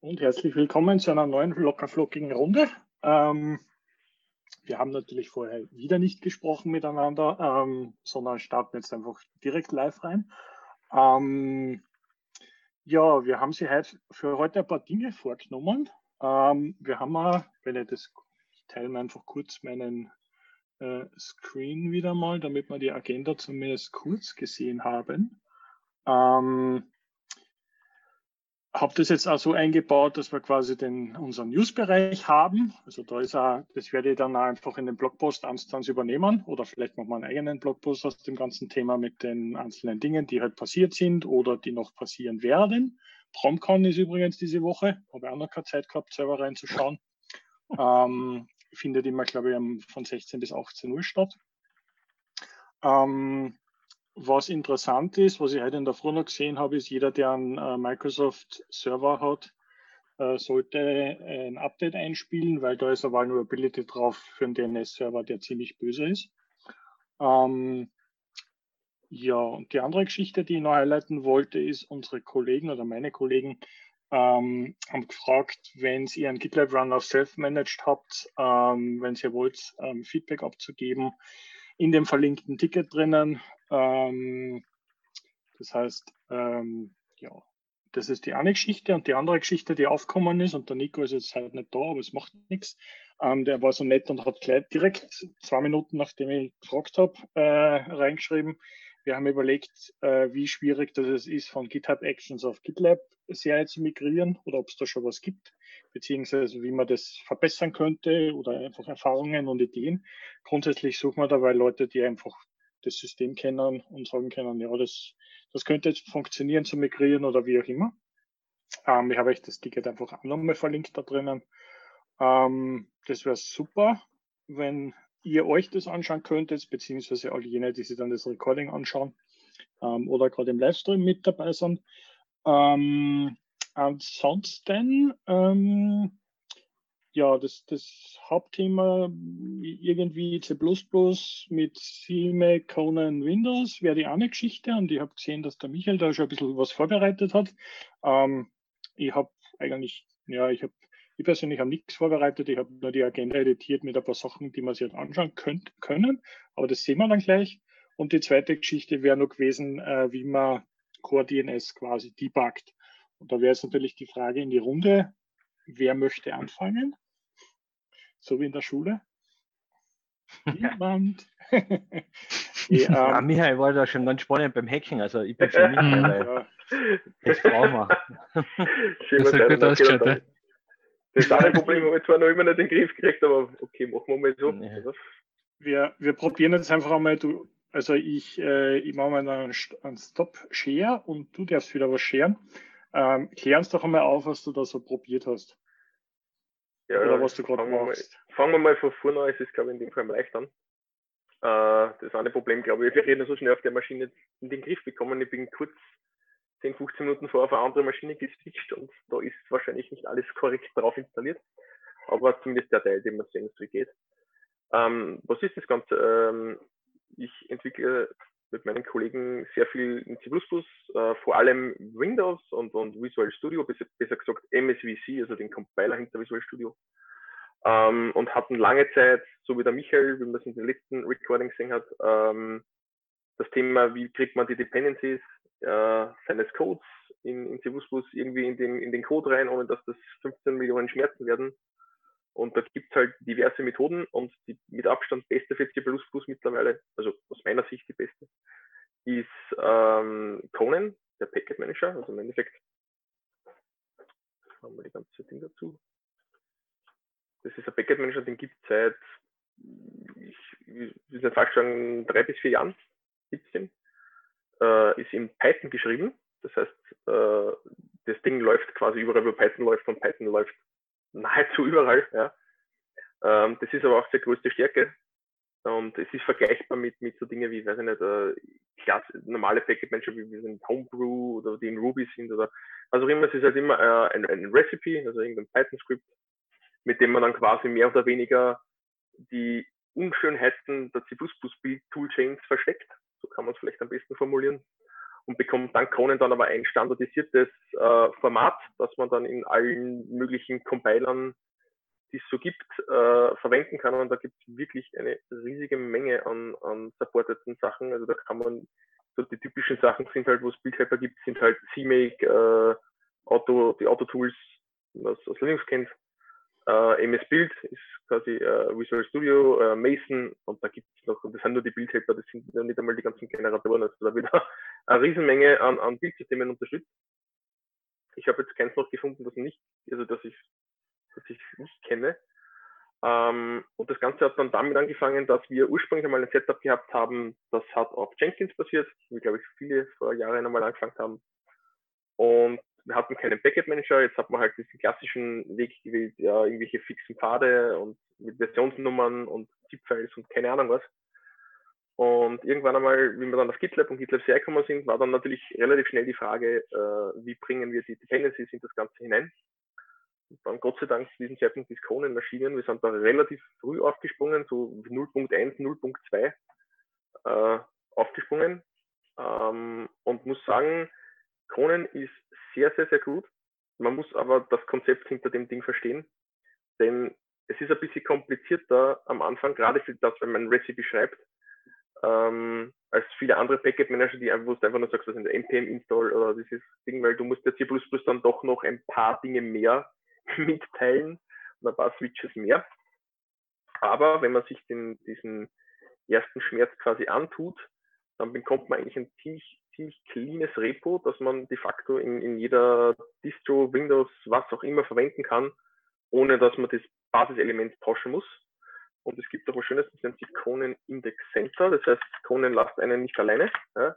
und herzlich willkommen zu einer neuen lockerflockigen Runde. Ähm, wir haben natürlich vorher wieder nicht gesprochen miteinander, ähm, sondern starten jetzt einfach direkt live rein. Ähm, ja, wir haben sie heute für heute ein paar Dinge vorgenommen. Ähm, wir haben mal, wenn ich das, ich teile mir einfach kurz meinen äh, Screen wieder mal, damit wir die Agenda zumindest kurz gesehen haben. Ähm, habe das jetzt auch so eingebaut, dass wir quasi den, unseren News-Bereich haben. Also da ist auch, das werde ich dann einfach in den Blogpost eins übernehmen oder vielleicht noch mal einen eigenen Blogpost aus dem ganzen Thema mit den einzelnen Dingen, die halt passiert sind oder die noch passieren werden. PromCon ist übrigens diese Woche, habe ich auch noch keine Zeit gehabt, selber reinzuschauen. ähm, findet immer, glaube ich, von 16 bis 18 Uhr statt. Ähm, was interessant ist, was ich heute in der Früh noch gesehen habe, ist, jeder, der einen äh, Microsoft-Server hat, äh, sollte ein Update einspielen, weil da ist eine Vulnerability drauf für einen DNS-Server, der ziemlich böse ist. Ähm, ja, und die andere Geschichte, die ich noch highlighten wollte, ist, unsere Kollegen oder meine Kollegen ähm, haben gefragt, wenn ihr einen GitLab Run auf Self-Managed habt, ähm, wenn ihr wollt, ähm, Feedback abzugeben, in dem verlinkten Ticket drinnen ähm, das heißt, ähm, ja, das ist die eine Geschichte und die andere Geschichte, die aufgekommen ist, und der Nico ist jetzt halt nicht da, aber es macht nichts. Ähm, der war so nett und hat gleich direkt zwei Minuten, nachdem ich gefragt habe, äh, reingeschrieben. Wir haben überlegt, äh, wie schwierig das ist, von GitHub Actions auf GitLab Serie zu migrieren oder ob es da schon was gibt, beziehungsweise wie man das verbessern könnte oder einfach Erfahrungen und Ideen. Grundsätzlich suchen wir dabei Leute, die einfach das System kennen und sagen können, ja, das, das könnte jetzt funktionieren zu migrieren oder wie auch immer. Ähm, ich habe euch das Ticket einfach auch nochmal verlinkt da drinnen. Ähm, das wäre super, wenn ihr euch das anschauen könntet, beziehungsweise all jene, die sich dann das Recording anschauen ähm, oder gerade im Livestream mit dabei sind. Ähm, ansonsten ähm, ja, das, das Hauptthema irgendwie C++ mit CMake, Conan, Windows wäre die eine Geschichte und ich habe gesehen, dass der Michael da schon ein bisschen was vorbereitet hat. Ähm, ich habe eigentlich, ja, ich habe ich persönlich habe nichts vorbereitet, ich habe nur die Agenda editiert mit ein paar Sachen, die man sich jetzt anschauen könnt, können, aber das sehen wir dann gleich. Und die zweite Geschichte wäre noch gewesen, äh, wie man Core DNS quasi debuggt. Und da wäre jetzt natürlich die Frage in die Runde, Wer möchte anfangen? So wie in der Schule? Niemand. nee, ja, ähm, Michael war da schon ganz spannend beim Hacken, also ich bin schon nicht mehr, weil das brauchen wir. Schön, das, gut ausschaut, das, das andere Problem habe ich zwar noch immer nicht in den Griff gekriegt, aber okay, machen wir mal so. Ja. Wir, wir probieren jetzt einfach einmal, du, also ich, äh, ich mache mal einen, einen Stop-Share und du darfst wieder was scheren. Ähm, klär uns doch einmal auf, was du da so probiert hast. Ja, Oder was du gerade machst. Mal, fangen wir mal von vorne an, es ist, glaube ich, in dem Fall am leichtern. Äh, das eine Problem, glaube ich, wir reden so schnell auf der Maschine in den Griff bekommen. Ich bin kurz 10, 15 Minuten vor auf eine andere Maschine geswitcht und da ist wahrscheinlich nicht alles korrekt drauf installiert. Aber zumindest der Teil, den man sehen, wie geht. Ähm, was ist das Ganze? Ähm, ich entwickle mit meinen Kollegen sehr viel in C++, äh, vor allem Windows und, und Visual Studio, besser, besser gesagt MSVC, also den Compiler hinter Visual Studio. Ähm, und hatten lange Zeit, so wie der Michael, wie man es in den letzten Recordings gesehen hat, ähm, das Thema, wie kriegt man die Dependencies äh, seines Codes in, in C++ irgendwie in den, in den Code rein, ohne dass das 15 Millionen Schmerzen werden. Und da gibt es halt diverse Methoden und die mit Abstand beste für C++ mittlerweile, also aus meiner Sicht die beste, ist ähm, Conan, der Packet Manager. Also im Endeffekt haben wir die ganze Ding dazu. Das ist ein Packet Manager, den gibt es seit, ich, ich will nicht sagen, drei bis vier Jahren gibt es den. Äh, ist in Python geschrieben. Das heißt, äh, das Ding läuft quasi überall, wo Python läuft und Python läuft nahezu überall. Ja. Ähm, das ist aber auch die größte Stärke. Und es ist vergleichbar mit, mit so Dingen wie, weiß ich nicht, äh, Klasse, normale Packet Manager wie, wie sind Homebrew oder die in Ruby sind oder was auch immer. Es ist halt immer äh, ein, ein Recipe, also irgendein Python-Script, mit dem man dann quasi mehr oder weniger die Unschönheiten der C++ Toolchains versteckt. So kann man es vielleicht am besten formulieren. Und bekommt dann Kronen dann aber ein standardisiertes äh, Format, das man dann in allen möglichen Compilern, die es so gibt, äh, verwenden kann. Und da gibt es wirklich eine riesige Menge an, an supporteten Sachen. Also da kann man so die typischen Sachen sind halt, wo es Bildhelper gibt, sind halt CMake, äh, Auto, die Auto-Tools, was aus Linux kennt. Äh, MS Build ist quasi äh, Visual Studio, äh, Mason und da gibt es noch, das sind nur die Bildhelper, das sind nicht einmal die ganzen Generatoren, also da wird eine Riesenmenge an, an Bildsystemen unterstützt. Ich habe jetzt keins noch gefunden, das nicht, also dass ich, das ich nicht kenne. Ähm, und das Ganze hat dann damit angefangen, dass wir ursprünglich einmal ein Setup gehabt haben, das hat auf Jenkins basiert, wie glaube ich viele vor Jahren einmal angefangen haben. Und wir hatten keinen Packet Manager, jetzt hat man halt diesen klassischen Weg gewählt, ja, irgendwelche fixen Pfade und mit Versionsnummern und ZIP-Files und keine Ahnung was. Und irgendwann einmal, wie wir dann auf GitLab und GitLab CI gekommen sind, war dann natürlich relativ schnell die Frage, äh, wie bringen wir die Dependencies in das Ganze hinein. Und dann Gott sei Dank zu diesem Zeitpunkt die Kronen Maschinen. Wir sind da relativ früh aufgesprungen, so 0.1, 0.2 äh, aufgesprungen. Ähm, und muss sagen, Kronen ist sehr, sehr, sehr gut. Man muss aber das Konzept hinter dem Ding verstehen. Denn es ist ein bisschen komplizierter am Anfang, gerade für das, wenn man ein Recipe schreibt, ähm, als viele andere Packet Manager, die einfach, einfach nur sagst, was in der NPM Install oder dieses Ding, weil du musst der C++ dann doch noch ein paar Dinge mehr mitteilen und ein paar Switches mehr. Aber wenn man sich den, diesen ersten Schmerz quasi antut, dann bekommt man eigentlich ein ziemlich, ziemlich cleanes Repo, das man de facto in, in jeder Distro, Windows, was auch immer verwenden kann, ohne dass man das Basiselement tauschen muss. Und es gibt auch was Schönes, das nennt sich Conan Index Center. Das heißt, Conan lasst einen nicht alleine. Ja.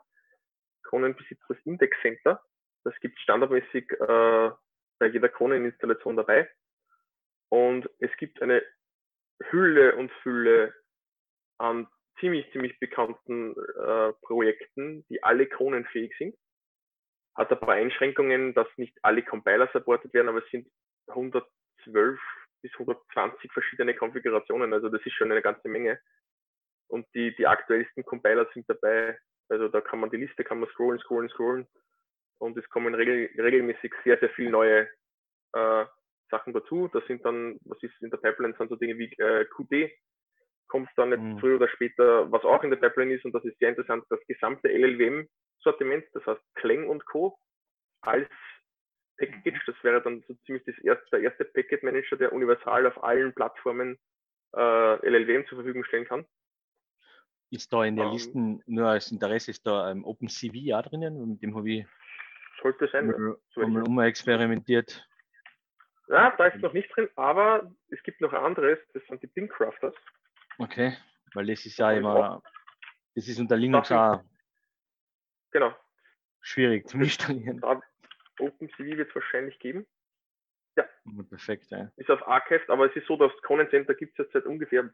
Conan besitzt das Index Center. Das gibt standardmäßig äh, bei jeder Conan-Installation dabei. Und es gibt eine Hülle und Fülle an ziemlich, ziemlich bekannten äh, Projekten, die alle kronenfähig sind. Hat ein paar Einschränkungen, dass nicht alle Compiler supportet werden, aber es sind 112 bis 120 verschiedene Konfigurationen, also das ist schon eine ganze Menge. Und die, die aktuellsten Compiler sind dabei, also da kann man die Liste, kann man scrollen, scrollen, scrollen und es kommen regel, regelmäßig sehr, sehr viele neue äh, Sachen dazu. Das sind dann, was ist in der Pipeline, sind so Dinge wie äh, Qt, kommt dann jetzt mhm. früher oder später, was auch in der Pipeline ist, und das ist sehr interessant, das gesamte LLWM-Sortiment, das heißt Clang und Co. als Package, das wäre dann so ziemlich das erste, der erste Packet Manager, der universal auf allen Plattformen äh, LLWM zur Verfügung stellen kann. Ist da in der um, ähm. Listen nur als Interesse, ist da ein OpenCV ja drinnen? Mit dem habe ich sollte sein, mal, mal, mal experimentiert. Ja, da ist noch nicht drin, aber es gibt noch ein anderes, das sind die Pincrafters. Okay, weil das ist ja immer, das ist unter Linux auch genau. schwierig zu installieren. OpenCV wird es wahrscheinlich geben. Ja. Perfekt, ja. Ist auf Archive, aber es ist so, das Conan Center gibt es jetzt seit ungefähr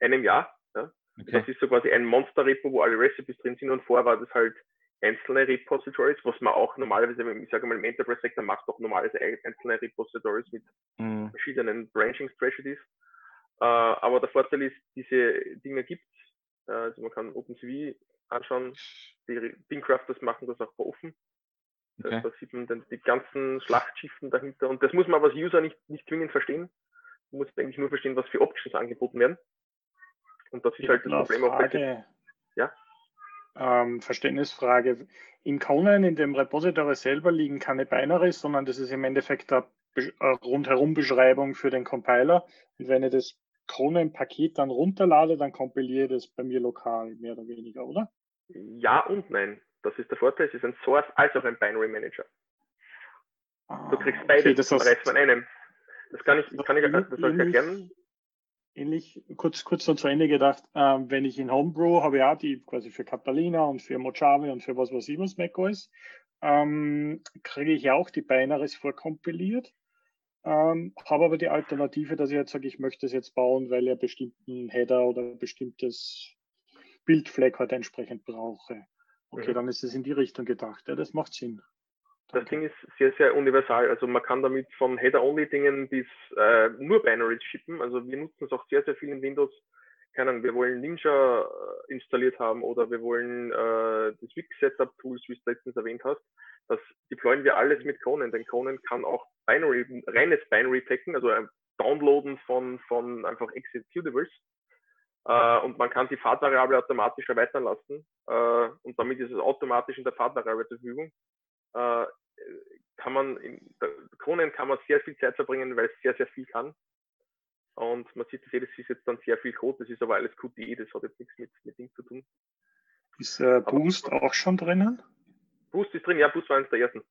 einem Jahr. Ja. Okay. Das ist so quasi ein Monster-Repo, wo alle Recipes drin sind und vorher war das halt einzelne Repositories, was man auch normalerweise, ich sage mal, im Enterprise-Sektor macht, auch normalerweise einzelne Repositories mit mhm. verschiedenen Branching-Strategies. Äh, aber der Vorteil ist, diese Dinge gibt es. Äh, also man kann OpenCV anschauen, die Bingcrafters machen das auch offen. Okay. Da sieht man dann die ganzen Schlachtschiffen dahinter. Und das muss man aber als User nicht, nicht zwingend verstehen. Man muss eigentlich nur verstehen, was für Options angeboten werden. Und das ist halt das Problem Frage, Ja? Ähm, Verständnisfrage. In Conan, in dem Repository selber, liegen keine Binaries, sondern das ist im Endeffekt eine rundherum Beschreibung für den Compiler. Und wenn ich das Conan-Paket dann runterlade, dann kompiliere ich das bei mir lokal, mehr oder weniger, oder? Ja und nein. Das ist der Vorteil. Es ist ein Source als auch ein Binary Manager. Du kriegst ah, beides okay, das heißt, bereits von einem. Das kann ich, kann ich, das soll ich erklären. Ähnlich, kurz, kurz noch zu Ende gedacht, ähm, wenn ich in Homebrew habe ja die quasi für Catalina und für Mojave und für was weiß ich was macOS, ähm, kriege ich ja auch die Binaries vorkompiliert. Ähm, habe aber die Alternative, dass ich jetzt sage, ich möchte es jetzt bauen, weil ich einen bestimmten Header oder ein bestimmtes Bildfleck halt entsprechend brauche. Okay, mhm. dann ist es in die Richtung gedacht. Ja, das macht Sinn. Das Ding ist sehr, sehr universal. Also man kann damit von Header-Only-Dingen bis äh, nur Binaries shippen. Also wir nutzen es auch sehr, sehr viel in Windows, keine Ahnung, wir wollen Ninja äh, installiert haben oder wir wollen äh, das Wix-Setup-Tools, wie du letztens erwähnt hast, das deployen wir alles mit Conan, denn Conan kann auch Binary, reines Binary packen, also ein Downloaden von, von einfach Executables. Äh, und man kann die Fahrtvariable automatisch erweitern lassen äh, und damit ist es automatisch in der Fahrtvariable zur Verfügung. Äh, kann man in Conan kann man sehr viel Zeit verbringen, weil es sehr, sehr viel kann. Und man sieht, das, das ist jetzt dann sehr viel Code, das ist aber alles QTE, das hat jetzt nichts mit, mit Ding zu tun. Ist äh, Boost aber, auch schon drinnen? Boost ist drin, ja, Boost war eines der ersten.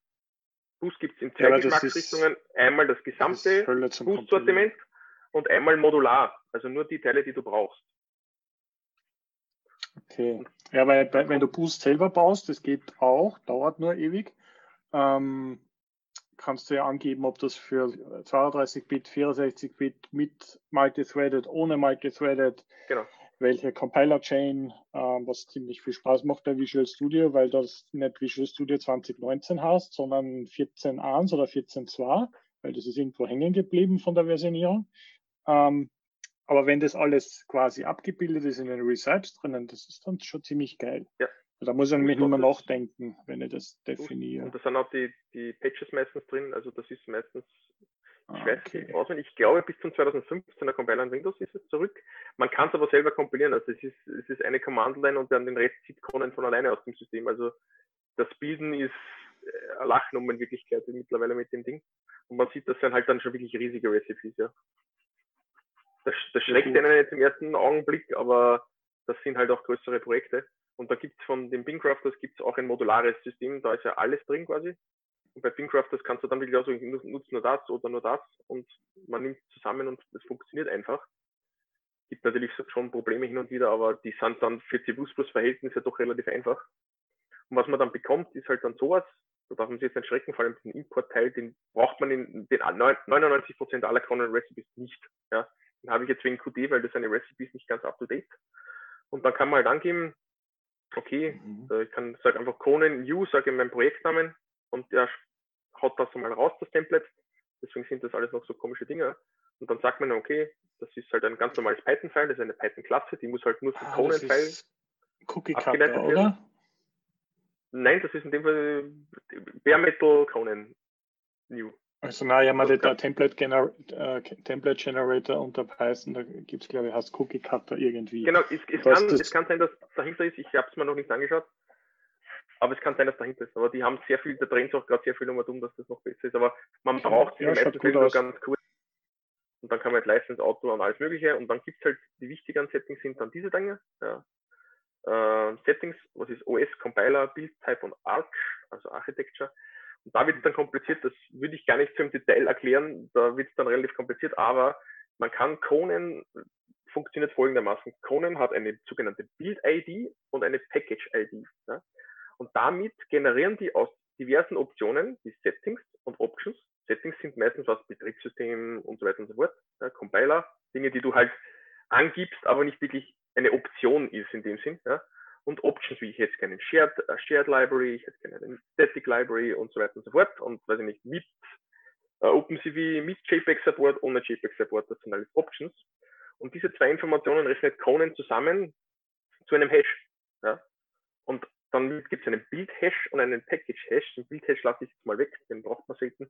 Boost gibt es in zwei ja, Geschmacksrichtungen. Einmal das gesamte Boost-Sortiment und einmal modular, also nur die Teile, die du brauchst. Okay. Ja, weil wenn du Boost selber baust, das geht auch, dauert nur ewig. Ähm, kannst du ja angeben, ob das für 32-Bit, 64-Bit mit multithreaded, ohne multithreaded, genau. welche Compiler-Chain, ähm, was ziemlich viel Spaß macht bei Visual Studio, weil das nicht Visual Studio 2019 heißt, sondern 14.1 oder 14.2, weil das ist irgendwo hängen geblieben von der Versionierung. Ähm, aber wenn das alles quasi abgebildet ist in den Recipes drinnen, das ist dann schon ziemlich geil. Ja, da muss ich nämlich nicht mehr nachdenken, wenn ich das definiere. Und da sind auch die, die Patches meistens drin, also das ist meistens, ich ah, weiß okay. nicht auswendig, ich glaube bis zum 2015er Compiler in Windows ist es zurück. Man kann es aber selber kompilieren, also es ist, es ist eine Command-Line und dann den Rest zieht Conan von alleine aus dem System. Also das Bilden ist äh, Lachnummer in Wirklichkeit mittlerweile mit dem Ding. Und man sieht, das sind halt dann schon wirklich riesige Recipes, ja. Das, das schreckt einen jetzt im ersten Augenblick, aber das sind halt auch größere Projekte. Und da gibt es von den Bingcrafters gibt's auch ein modulares System, da ist ja alles drin quasi. Und bei Bingcrafters kannst du dann wirklich auch so, ich nutze nur das oder nur das und man nimmt zusammen und es funktioniert einfach. Gibt natürlich schon Probleme hin und wieder, aber die sind dann für C++-Verhältnisse doch relativ einfach. Und was man dann bekommt, ist halt dann sowas, da darf man sich jetzt nicht schrecken, vor allem den Import-Teil, den braucht man in den 99% aller Conan Recipes nicht. Ja. Den habe ich jetzt wegen QD, weil das seine Recipes nicht ganz up to date. Und dann kann man halt angeben, okay, mhm. Äh, ich kann sage einfach Conan New, sage meinen Projektnamen und der haut das mal raus, das Template. Deswegen sind das alles noch so komische Dinge. Und dann sagt man, okay, das ist halt ein ganz normales Python-File, das ist eine Python-Klasse, die muss halt nur zum ah, Conan-File abgeleitet werden. Oder? Nein, das ist in dem Fall Bare Metal Conan New. Also na ja, mal der, Template, Gener äh, Template Generator unter Python, da gibt es glaube ich, heißt Cookie Cutter irgendwie. Genau, es, es, kann, es kann sein, dass dahinter ist, ich habe es mir noch nicht angeschaut, aber es kann sein, dass dahinter ist. Aber die haben sehr viel, da drehen auch gerade sehr viel um, dass das noch besser ist. Aber man braucht ja, die meisten nur ganz kurz. Und dann kann man halt License, Auto und alles mögliche. Und dann gibt es halt, die wichtigeren Settings sind dann diese Dinge. Ja. Äh, Settings, was ist OS, Compiler, Build Type und Arch, also Architecture. Und da wird es dann kompliziert, das würde ich gar nicht so im Detail erklären, da wird es dann relativ kompliziert, aber man kann Conan funktioniert folgendermaßen. Conan hat eine sogenannte Build-ID und eine Package-ID. Ja? Und damit generieren die aus diversen Optionen die Settings und Options. Settings sind meistens was Betriebssystem und so weiter und so fort. Ja? Compiler, Dinge, die du halt angibst, aber nicht wirklich eine Option ist in dem Sinn. Ja? Und Options, wie ich hätte gerne Shared, uh, Shared Library, ich hätte gerne eine Static Library und so weiter und so fort. Und weiß ich nicht, mit uh, OpenCV, mit JPEG Support, ohne JPEG Support, das sind alles Options. Und diese zwei Informationen rechnet Conan zusammen zu einem Hash. Ja? Und dann gibt es einen Build-Hash und einen Package-Hash. Den Build-Hash lasse ich jetzt mal weg, den braucht man selten.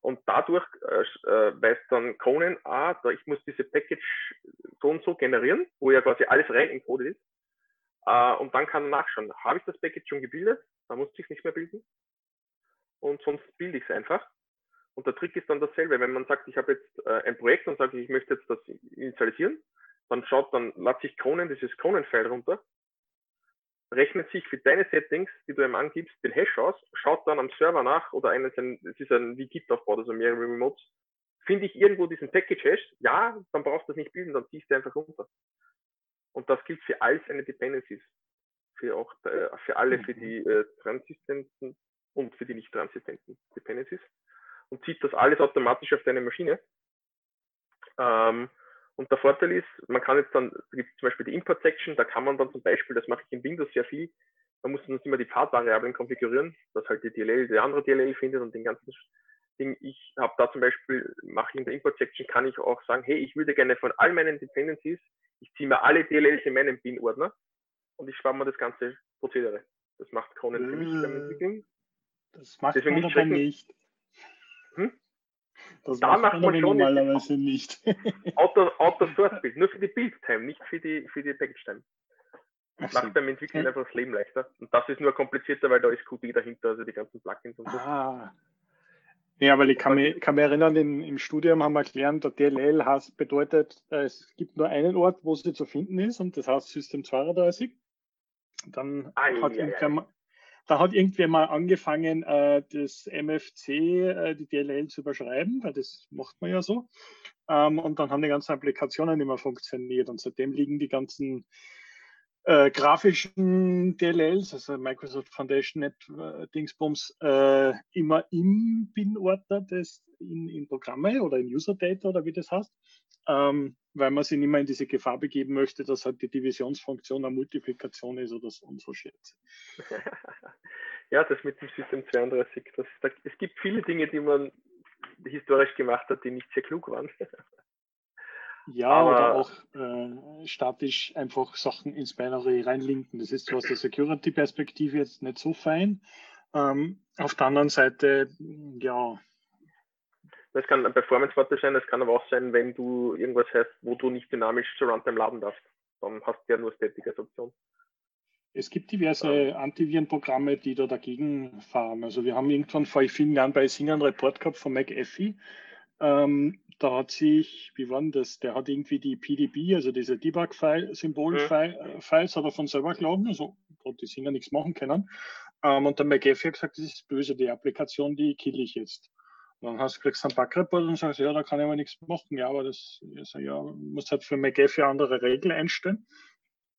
Und dadurch äh, äh, weiß dann Conan, ah, da ich muss diese Package so und so generieren, wo ja quasi alles rein encoded ist. Äh, und dann kann er nachschauen, habe ich das Package schon gebildet? Dann muss ich es nicht mehr bilden. Und sonst bilde ich es einfach. Und der Trick ist dann dasselbe. Wenn man sagt, ich habe jetzt äh, ein Projekt und sage, ich möchte jetzt das initialisieren, dann schaut, dann lade sich Conan, dieses Conan-File runter, rechnet sich für deine Settings, die du ihm angibst, den Hash aus, schaut dann am Server nach oder einen, es ist ein aufbaut, also mehrere Remotes, finde ich irgendwo diesen Package-Hash, ja, dann brauchst du das nicht bilden, dann ziehst du einfach runter. Und das gilt für all seine Dependencies. Für auch äh, für alle, für die äh, transistenten und für die nicht transistenten Dependencies. Und zieht das alles automatisch auf deine Maschine. Ähm, und der Vorteil ist, man kann jetzt dann, da gibt es zum Beispiel die Import-Section, da kann man dann zum Beispiel, das mache ich in Windows sehr viel, man muss dann immer die Pfadvariablen konfigurieren, dass halt die DLL die andere DLL findet und den ganzen Ding. Ich habe da zum Beispiel, mache ich in der Import-Section, kann ich auch sagen, hey, ich würde gerne von all meinen Dependencies Ich ziehe mir alle DLLs in meinen Bin-Ordner und ich spare mir das ganze Prozedere. Das macht Kronen für mich beim Äh, Entwickeln. Das macht Deswegen man nicht aber nicht. Hm? Das Da macht man schon normalerweise nicht. Auto, Auto Source Build, nur für die Build-Time, nicht für die, für die Package-Time. So. Macht beim Entwickeln einfach das Leben leichter. Und das ist nur komplizierter, weil da ist Qt dahinter, also die ganzen Plugins und so. Ah. Ja, weil ich kann mich, kann mich erinnern, im, im Studium haben wir gelernt, der DLL heißt, bedeutet, äh, es gibt nur einen Ort, wo sie zu finden ist, und das heißt System 32. Dann Ei, hat ei, irgendwer mal, da hat irgendwer mal angefangen, äh, das MFC, äh, die DLL zu überschreiben, weil das macht man ja so. Ähm, und dann haben die ganzen Applikationen nicht mehr funktioniert. Und seitdem liegen die ganzen äh, grafischen DLLs, also Microsoft Foundation Net äh, Dingsbums, äh, immer im Bin-Ordner des in, in Programme oder in User Data oder wie das heißt, ähm, weil man sich nicht mehr in diese Gefahr begeben möchte, dass halt die Divisionsfunktion eine Multiplikation ist oder so und so Schätze. ja, das mit dem System 32. Das, da, es gibt viele Dinge, die man historisch gemacht hat, die nicht sehr klug waren. Ja, Aber- oder auch äh, statisch einfach Sachen ins Binary reinlinken. Das ist aus der Security-Perspektive jetzt nicht so fein. Ähm, auf der anderen Seite, ja, Das kann ein Performance-Vorteil sein, das kann aber auch sein, wenn du irgendwas hast, wo du nicht dynamisch zur Runtime laden darfst. Dann hast du ja nur Static als Option. Es gibt diverse Antivirenprogramme, die da dagegen fahren. Also wir haben irgendwann vor vielen Jahren bei Sing einen Report gehabt von McAfee. Ähm, da hat sich, wie war denn das? Der hat irgendwie die PDB, also diese Debug-File-Symbol-Files, hat er von selber geladen. Also die Singer nichts machen können. Ähm, und der McAfee hat gesagt, das ist böse, die Applikation, die kill ich jetzt. Und dann hast du kriegst einen Bug-Report und sagst, ja, da kann ich aber nichts machen. Ja, aber das, also, ja, du musst halt für McAfee andere Regeln einstellen.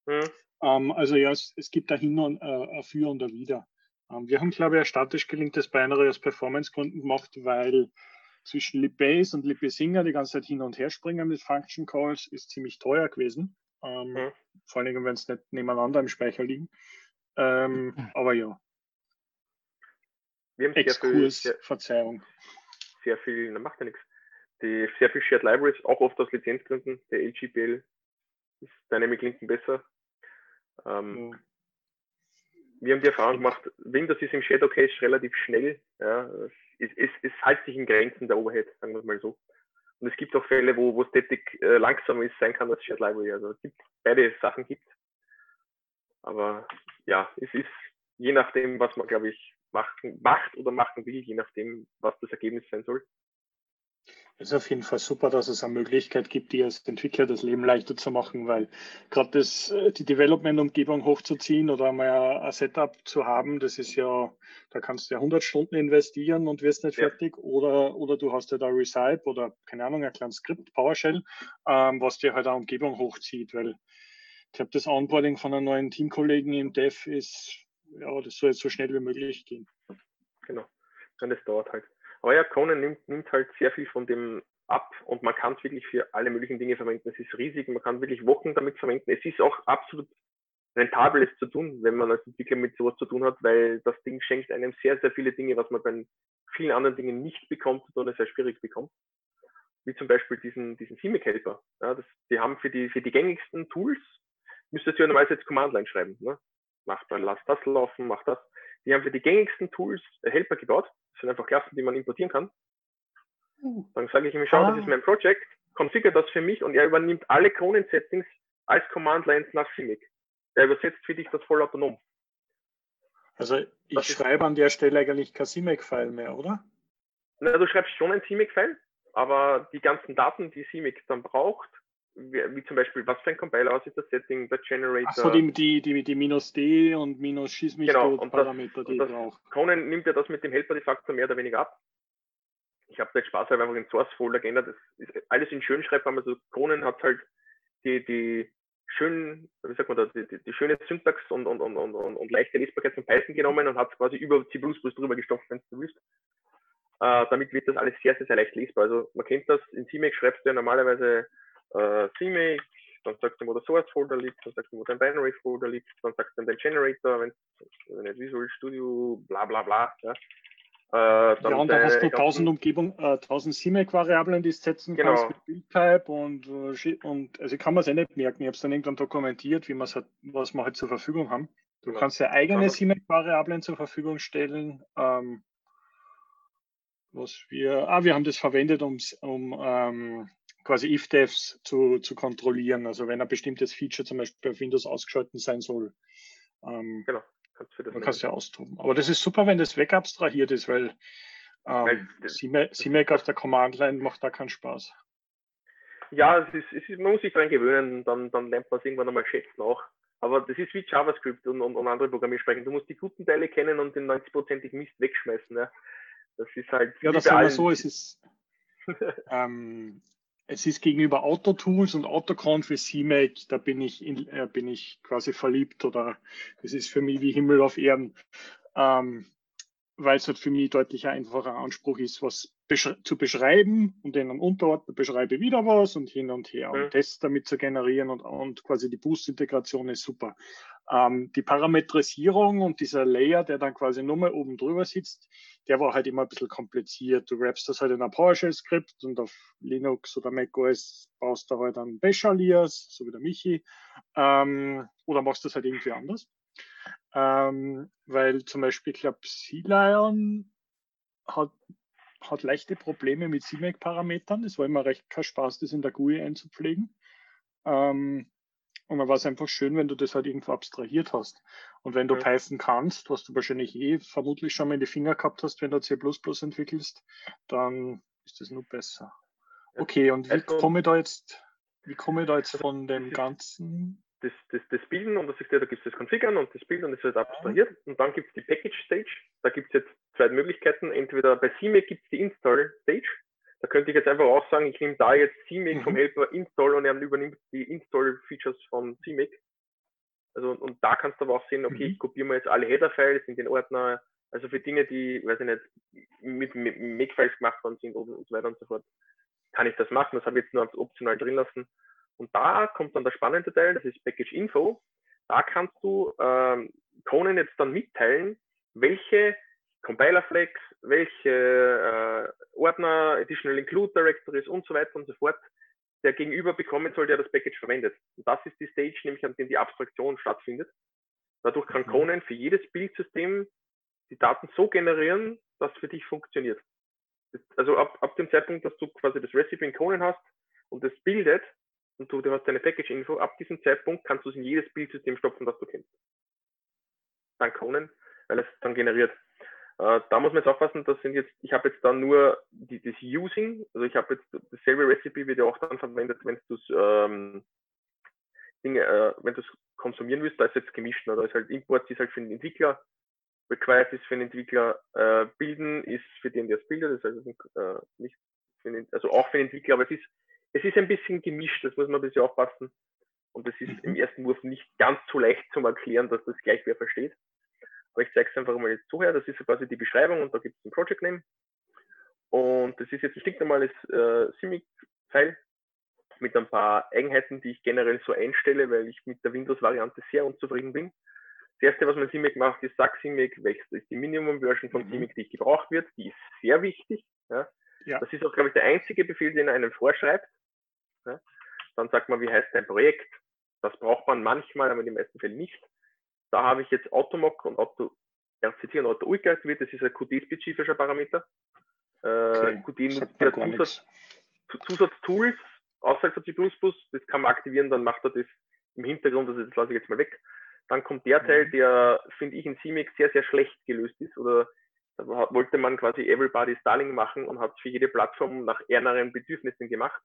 Hm. Ähm, also ja, es, es gibt da hin und äh, ein für und ein wieder. Ähm, wir haben, glaube ich, ein statisch gelinktes Binary aus Performance-Gründen gemacht, weil zwischen Libase und Libasinger die ganze Zeit hin und her springen mit Function Calls ist ziemlich teuer gewesen. Ähm, Mhm. Vor allem, wenn es nicht nebeneinander im Speicher liegen. Ähm, aber ja, Wir haben sehr viel, Exkurs, sehr, Verzeihung. sehr viel, na, macht ja nichts. Die sehr viel Shared Libraries, auch oft aus Lizenzgründen. Der LGPL ist Dynamic Linken besser. Ähm, Ja. wir haben die Erfahrung gemacht, Windows ist im Shadow Cache relativ schnell. Ja, es, es, es hält sich in Grenzen der Overhead, sagen wir mal so. Und es gibt auch Fälle, wo, wo Static äh, langsamer ist, sein kann als Shared Library. Also es gibt beide Sachen gibt. Aber ja, es ist je nachdem, was man, glaube ich, machen, macht oder machen will, je nachdem, was das Ergebnis sein soll. Es ist auf jeden Fall super, dass es eine Möglichkeit gibt, dir als Entwickler das Leben leichter zu machen, weil gerade das, äh, die Development-Umgebung hochzuziehen oder mal ein ein Setup zu haben, das ist ja, da kannst du ja 100 Stunden investieren und wirst nicht Ja. fertig oder, oder du hast ja da Recipe oder keine Ahnung, ein kleines Skript, PowerShell, ähm, was dir halt eine Umgebung hochzieht, weil ich glaube, das Onboarding von einem neuen Teamkollegen im Dev ist, ja, das soll jetzt so schnell wie möglich gehen. Genau. Und das dauert halt. Ja, Conan nimmt, nimmt halt sehr viel von dem ab und man kann es wirklich für alle möglichen Dinge verwenden. Es ist riesig, man kann wirklich Wochen damit verwenden. Es ist auch absolut rentabel, es zu tun, wenn man als Entwickler mit sowas zu tun hat, weil das Ding schenkt einem sehr, sehr viele Dinge, was man bei vielen anderen Dingen nicht bekommt oder sehr schwierig bekommt. Wie zum Beispiel diesen, diesen CMake Helper. Ja, das, die haben für die, für die gängigsten Tools, müsstest du ja normalerweise jetzt Command-Line schreiben. Ne? Mach lass das laufen, mach das. Die haben für die gängigsten Tools Helper gebaut. Das sind einfach Klassen, die man importieren kann. Dann sage ich ihm, schau, Ah. das ist mein Project, configure das für mich und er übernimmt alle Kronen-Settings als Command-Lines nach CMake. Er übersetzt für dich das voll autonom. Also ich Das schreibe an der Stelle eigentlich kein CMake-File mehr, oder? Na, du schreibst schon ein CMake-File, aber die ganzen Daten, die CMake dann braucht, wie, zum Beispiel, was für ein Compiler aus ist das Setting, der Generator. Achso, die, die, die, die minus D und minus Schieß mich Genau, und das- Parameter, die und das- brauche. Conan nimmt ja das mit dem Helper de facto mehr oder weniger ab. Ich habe da jetzt Spaß einfach den Source-Folder geändert. Das ist alles in Schönschreibform. Also Conan hat halt die, die schönen, wie sagt man da, die, die, die schöne Syntax und, und, und, und, und, und leichte Lesbarkeit von Python genommen und hat quasi über C++ drüber gestopft, wenn du willst. Äh, damit wird das alles sehr, sehr, sehr leicht lesbar. Also man kennt das, in CMake schreibst du ja normalerweise äh, CMake, dann sagst du, wo der Source-Folder liegt, dann sagst du, wo dein Binary-Folder liegt, dann sagst du den Generator, wenn nicht Visual Studio, bla bla bla. Ja. Äh, ja, und da hast du 1000 Umgebung, äh, 1000 CMake-Variablen, die du setzen genau. kannst mit Buildtype und, äh, und also ich kann man es eh nicht merken. Ich habe es dann irgendwann dokumentiert, wie man halt, was wir halt zur Verfügung haben. Du genau. kannst ja eigene CMake-Variablen zur Verfügung stellen. Ähm, was wir, ah, wir haben das verwendet, um, um ähm, quasi if-devs zu, zu kontrollieren. Also wenn ein bestimmtes Feature zum Beispiel auf Windows ausgeschaltet sein soll. Ähm, genau. Kannst du das man kann es ja austoben. Aber das ist super, wenn das wegabstrahiert ist, weil ähm, CMake auf der Command-Line macht da keinen Spaß. Ja, es ist, es ist, man muss sich daran gewöhnen, dann, dann lernt man es irgendwann einmal schätzen auch. Aber das ist wie JavaScript und, und, und andere Programmiersprachen. Du musst die guten Teile kennen und den 90%ig Mist wegschmeißen. Ja. Das ist halt. Ja, das ist so. Es ist, ähm, es ist gegenüber Autotools und Autoconf wie CMake, da bin ich, in, äh, bin ich quasi verliebt oder das ist für mich wie Himmel auf Erden, ähm, weil es halt für mich deutlich ein einfacher Anspruch ist, was besch zu beschreiben und in einem Unterordner beschreibe wieder was und hin und her mhm. und Tests damit zu generieren und, und quasi die Boost-Integration ist super. Ähm, die Parametrisierung und dieser Layer, der dann quasi nur mal oben drüber sitzt, der war halt immer ein bisschen kompliziert. Du wrappst das halt in ein PowerShell-Skript und auf Linux oder macOS baust du halt dann Bash-Alias, so wie der Michi, ähm, oder machst das halt irgendwie anders. Ähm, weil zum Beispiel, ich glaube, Sea-Lion hat, hat leichte Probleme mit CMake-Parametern. Es war immer recht kein Spaß, das in der GUI einzupflegen. Ähm, und dann war es einfach schön, wenn du das halt irgendwo abstrahiert hast. Und wenn du ja. Python kannst, was du wahrscheinlich eh vermutlich schon mal in die Finger gehabt hast, wenn du C entwickelst, dann ist das nur besser. Okay, und wie also, komme ich da jetzt, wie komme ich da jetzt von dem ganzen? Das, das, das Bilden und das ist ja, da gibt es das Configern und das Bilden und das wird abstrahiert. Und dann gibt es die Package Stage. Da gibt es jetzt zwei Möglichkeiten. Entweder bei CMake gibt es die Install Stage da könnte ich jetzt einfach auch sagen, ich nehme da jetzt CMake mhm. vom Helper Install und er übernimmt die Install-Features von CMake. Also, und da kannst du aber auch sehen, okay, mhm. ich kopiere mir jetzt alle Header-Files in den Ordner, also für Dinge, die, weiß ich nicht, mit, Make-Files gemacht worden sind und, und so weiter und so fort, kann ich das machen. Das habe ich jetzt nur optional drin lassen. Und da kommt dann der spannende Teil, das ist Package Info. Da kannst du ähm, Conan jetzt dann mitteilen, welche Compiler Flags, welche äh, Ordner, Additional Include Directories und so weiter und so fort der Gegenüber bekommen soll, der das Package verwendet. Und das ist die Stage, nämlich an dem die Abstraktion stattfindet. Dadurch kann mhm. Conan für jedes Bildsystem die Daten so generieren, dass für dich funktioniert. Also ab, ab dem Zeitpunkt, dass du quasi das Recipe in Conan hast und das bildet und du, du hast deine Package-Info, ab diesem Zeitpunkt kannst du es in jedes Bildsystem stopfen, das du kennst. Dann Conan, weil es dann generiert. Äh, da muss man jetzt aufpassen, das sind jetzt, ich habe jetzt dann nur die, das Using, also ich habe jetzt dasselbe Recipe wird ja auch dann verwendet, wenn du ähm, Dinge, äh, wenn du es konsumieren willst, da ist jetzt gemischt, ne? da ist halt Import ist halt für den Entwickler, required ist für den Entwickler, äh, bilden ist für den, der es bildet, das heißt äh, nicht für den, also auch für den Entwickler, aber es ist, es ist ein bisschen gemischt, das muss man ein bisschen aufpassen. Und es ist im mhm. ersten Wurf nicht ganz so leicht zum Erklären, dass das gleich wer versteht. Aber ich zeige es einfach mal jetzt so her. Das ist quasi die Beschreibung und da gibt es ein Project Name. Und das ist jetzt ein stinknormales äh, CIMIC-File mit ein paar Eigenheiten, die ich generell so einstelle, weil ich mit der Windows-Variante sehr unzufrieden bin. Das erste, was mein CIMIC macht, ist SAC CIMIC, welches ist die Minimum-Version von mhm. CIMIC, die gebraucht wird. Die ist sehr wichtig. Ja. ja. Das ist auch, glaube ich, der einzige Befehl, den er einem vorschreibt. Ja. Dann sagt man, wie heißt dein Projekt. Das braucht man manchmal, aber in den meisten Fällen nicht. Da habe ich jetzt Automock und Auto RCT und Auto UIC aktiviert. Das ist ein Qt-spezifischer Parameter. Äh, okay. Qt nutzt ja Zusatz, Zusatztools außerhalb von C++. Das kann man aktivieren, dann macht er das im Hintergrund. Also das lasse ich jetzt mal weg. Dann kommt der Teil, mhm. der, finde ich, in CMake sehr, sehr schlecht gelöst ist. Oder da wollte man quasi Everybody's Darling machen und hat für jede Plattform nach ärmeren Bedürfnissen gemacht.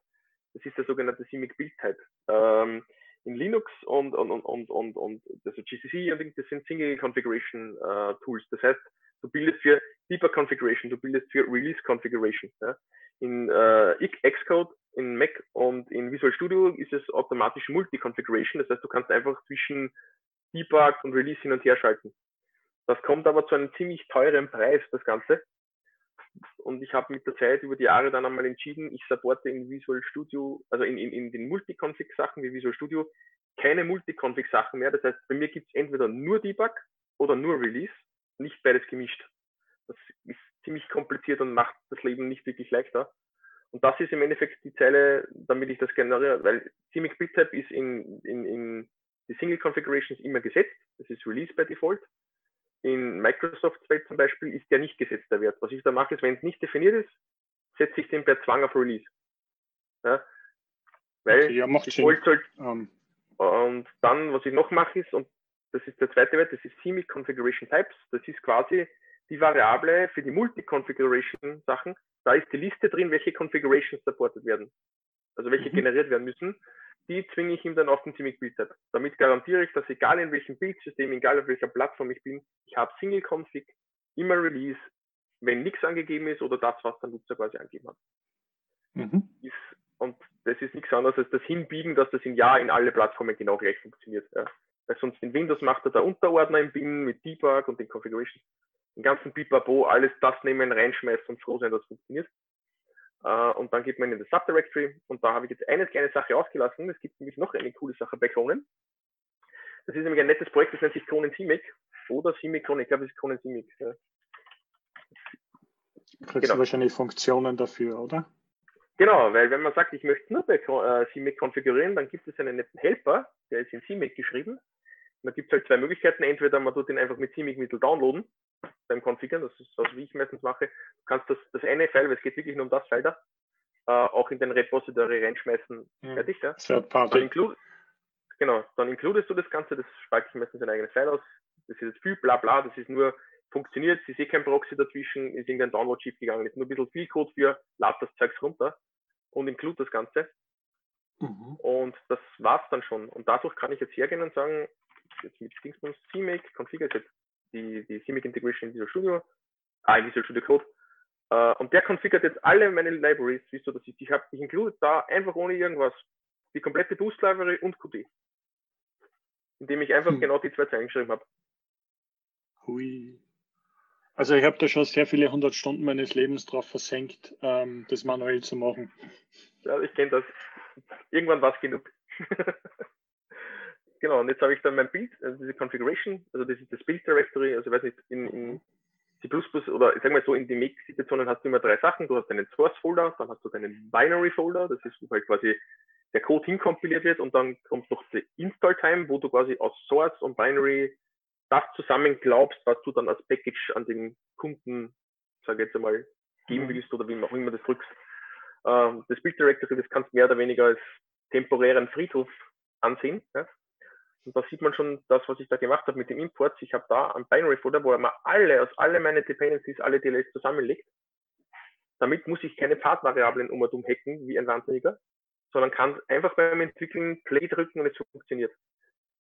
Das ist der sogenannte CMake Build Type. Ähm, in Linux und, und, und, und, und, also GCC und das sind Single Configuration äh, Tools. Das heißt, du bildest für Debug Configuration, du bildest für Release Configuration. Ja. In äh, Xcode, in Mac und in Visual Studio ist es automatisch Multi-Configuration. Das heißt, du kannst einfach zwischen Debug und Release hin und her schalten. Das kommt aber zu einem ziemlich teuren Preis, das Ganze und ich habe mit der Zeit über die Jahre dann einmal entschieden, ich supporte in Visual Studio, also in, in, in den Multiconfig-Sachen wie Visual Studio, keine Multiconfig-Sachen mehr. Das heißt, bei mir gibt es entweder nur Debug oder nur Release, nicht beides gemischt. Das ist ziemlich kompliziert und macht das Leben nicht wirklich leichter. Und das ist im Endeffekt die Zeile, damit ich das generiere, weil CMake Buildtype ist in, in, in die Single Configurations immer gesetzt. Das ist Release by Default. In Microsoft Welt zum Beispiel ist der nicht gesetzt, der Wert. Was ich da mache, ist, wenn es nicht definiert ist, setze ich den per Zwang auf Release. Ja? Weil okay, ja, macht Default halt, um. Und dann, was ich noch mache, ist, und das ist der zweite Wert, das ist CMake Configuration Types. Das ist quasi die Variable für die Multi-Configuration-Sachen. Da ist die Liste drin, welche Configurations supported werden. Also welche mhm. generiert werden müssen. Die zwinge ich ihm dann auf den CMake Build Type. Damit garantiere ich, dass egal in welchem Bildsystem, egal auf welcher Plattform ich bin, ich habe Single Config, immer Release, wenn nichts angegeben ist oder das, was der Nutzer quasi angegeben hat. Mhm. Ist, und das ist nichts anderes als das Hinbiegen, dass das in Ja in alle Plattformen genau gleich funktioniert. Ja. Weil sonst in Windows macht er da Unterordner im Bin mit Debug und den Configurations den ganzen Pipapo, alles das nehmen, reinschmeißen und froh sein, dass es funktioniert. Uh, und dann geht man in das Subdirectory und da habe ich jetzt eine kleine Sache ausgelassen. Es gibt nämlich noch eine coole Sache bei Kronen. Das ist nämlich ein nettes Projekt, das nennt sich Kronen CMake oder CMake Kronen. Ich glaube, es ist Kronen CMake. Ja. Kriegst genau. du wahrscheinlich Funktionen dafür, oder? Genau, weil wenn man sagt, ich möchte nur bei äh, CMake konfigurieren, dann gibt es einen netten Helper, der ist in CMake geschrieben. Und da gibt es halt zwei Möglichkeiten. Entweder man tut den einfach mit CMake-Mittel downloaden beim Configuren, das ist das, wie ich meistens mache. Du kannst das, das eine File, weil es geht wirklich nur um das File da, äh, auch in den Repository reinschmeißen. Ja. Fertig, ja? Third Party. Dann include, genau, dann includest du das Ganze, das spalte ich meistens ein eigenes File aus. Das ist jetzt viel bla bla, das ist nur funktioniert, es ist eh kein Proxy dazwischen, ist irgendein Download schief gegangen, ist nur ein bisschen viel Code für, lad das Zeugs runter und include das Ganze. Mhm. Und das war's dann schon. Und dadurch kann ich jetzt hergehen und sagen, jetzt mit Dingsbums CMake, configure jetzt die, die CMake Integration in Visual Studio, ah, in Visual Studio Code. Uh, und der configuriert jetzt alle meine Libraries, wie so, dass ich, ich habe, ich include da einfach ohne irgendwas die komplette Boost Library und Qt. Indem ich einfach hm. genau die zwei Zeilen geschrieben habe. Hui. Also ich habe da schon sehr viele hundert Stunden meines Lebens drauf versenkt, ähm, das manuell zu machen. Ja, ich kenne das. Irgendwann war es genug. genau, und jetzt habe ich dann mein Bild, also diese Configuration, also das ist das Build Directory, also ich weiß nicht, in, in C++ oder ich sag mal so, in den Make-Situationen hast du immer drei Sachen. Du hast deinen Source-Folder, dann hast du deinen Binary-Folder, das ist, wo halt quasi der Code hinkompiliert wird und dann kommt noch die Install-Time, wo du quasi aus Source und Binary das zusammen glaubst, was du dann als Package an den Kunden, sage jetzt einmal, geben mhm. willst oder wie auch immer das drückst. Ähm, das Build Directory, das kannst du mehr oder weniger als temporären Friedhof ansehen. Ja? Und da sieht man schon das, was ich da gemacht habe mit dem Import. Ich habe da ein Binary Folder, wo er mal alle, aus alle meine Dependencies, alle DLLs zusammenlegt. Damit muss ich keine Pfadvariablen um und um hacken, wie ein Wahnsinniger, sondern kann einfach beim Entwickeln Play drücken und es funktioniert.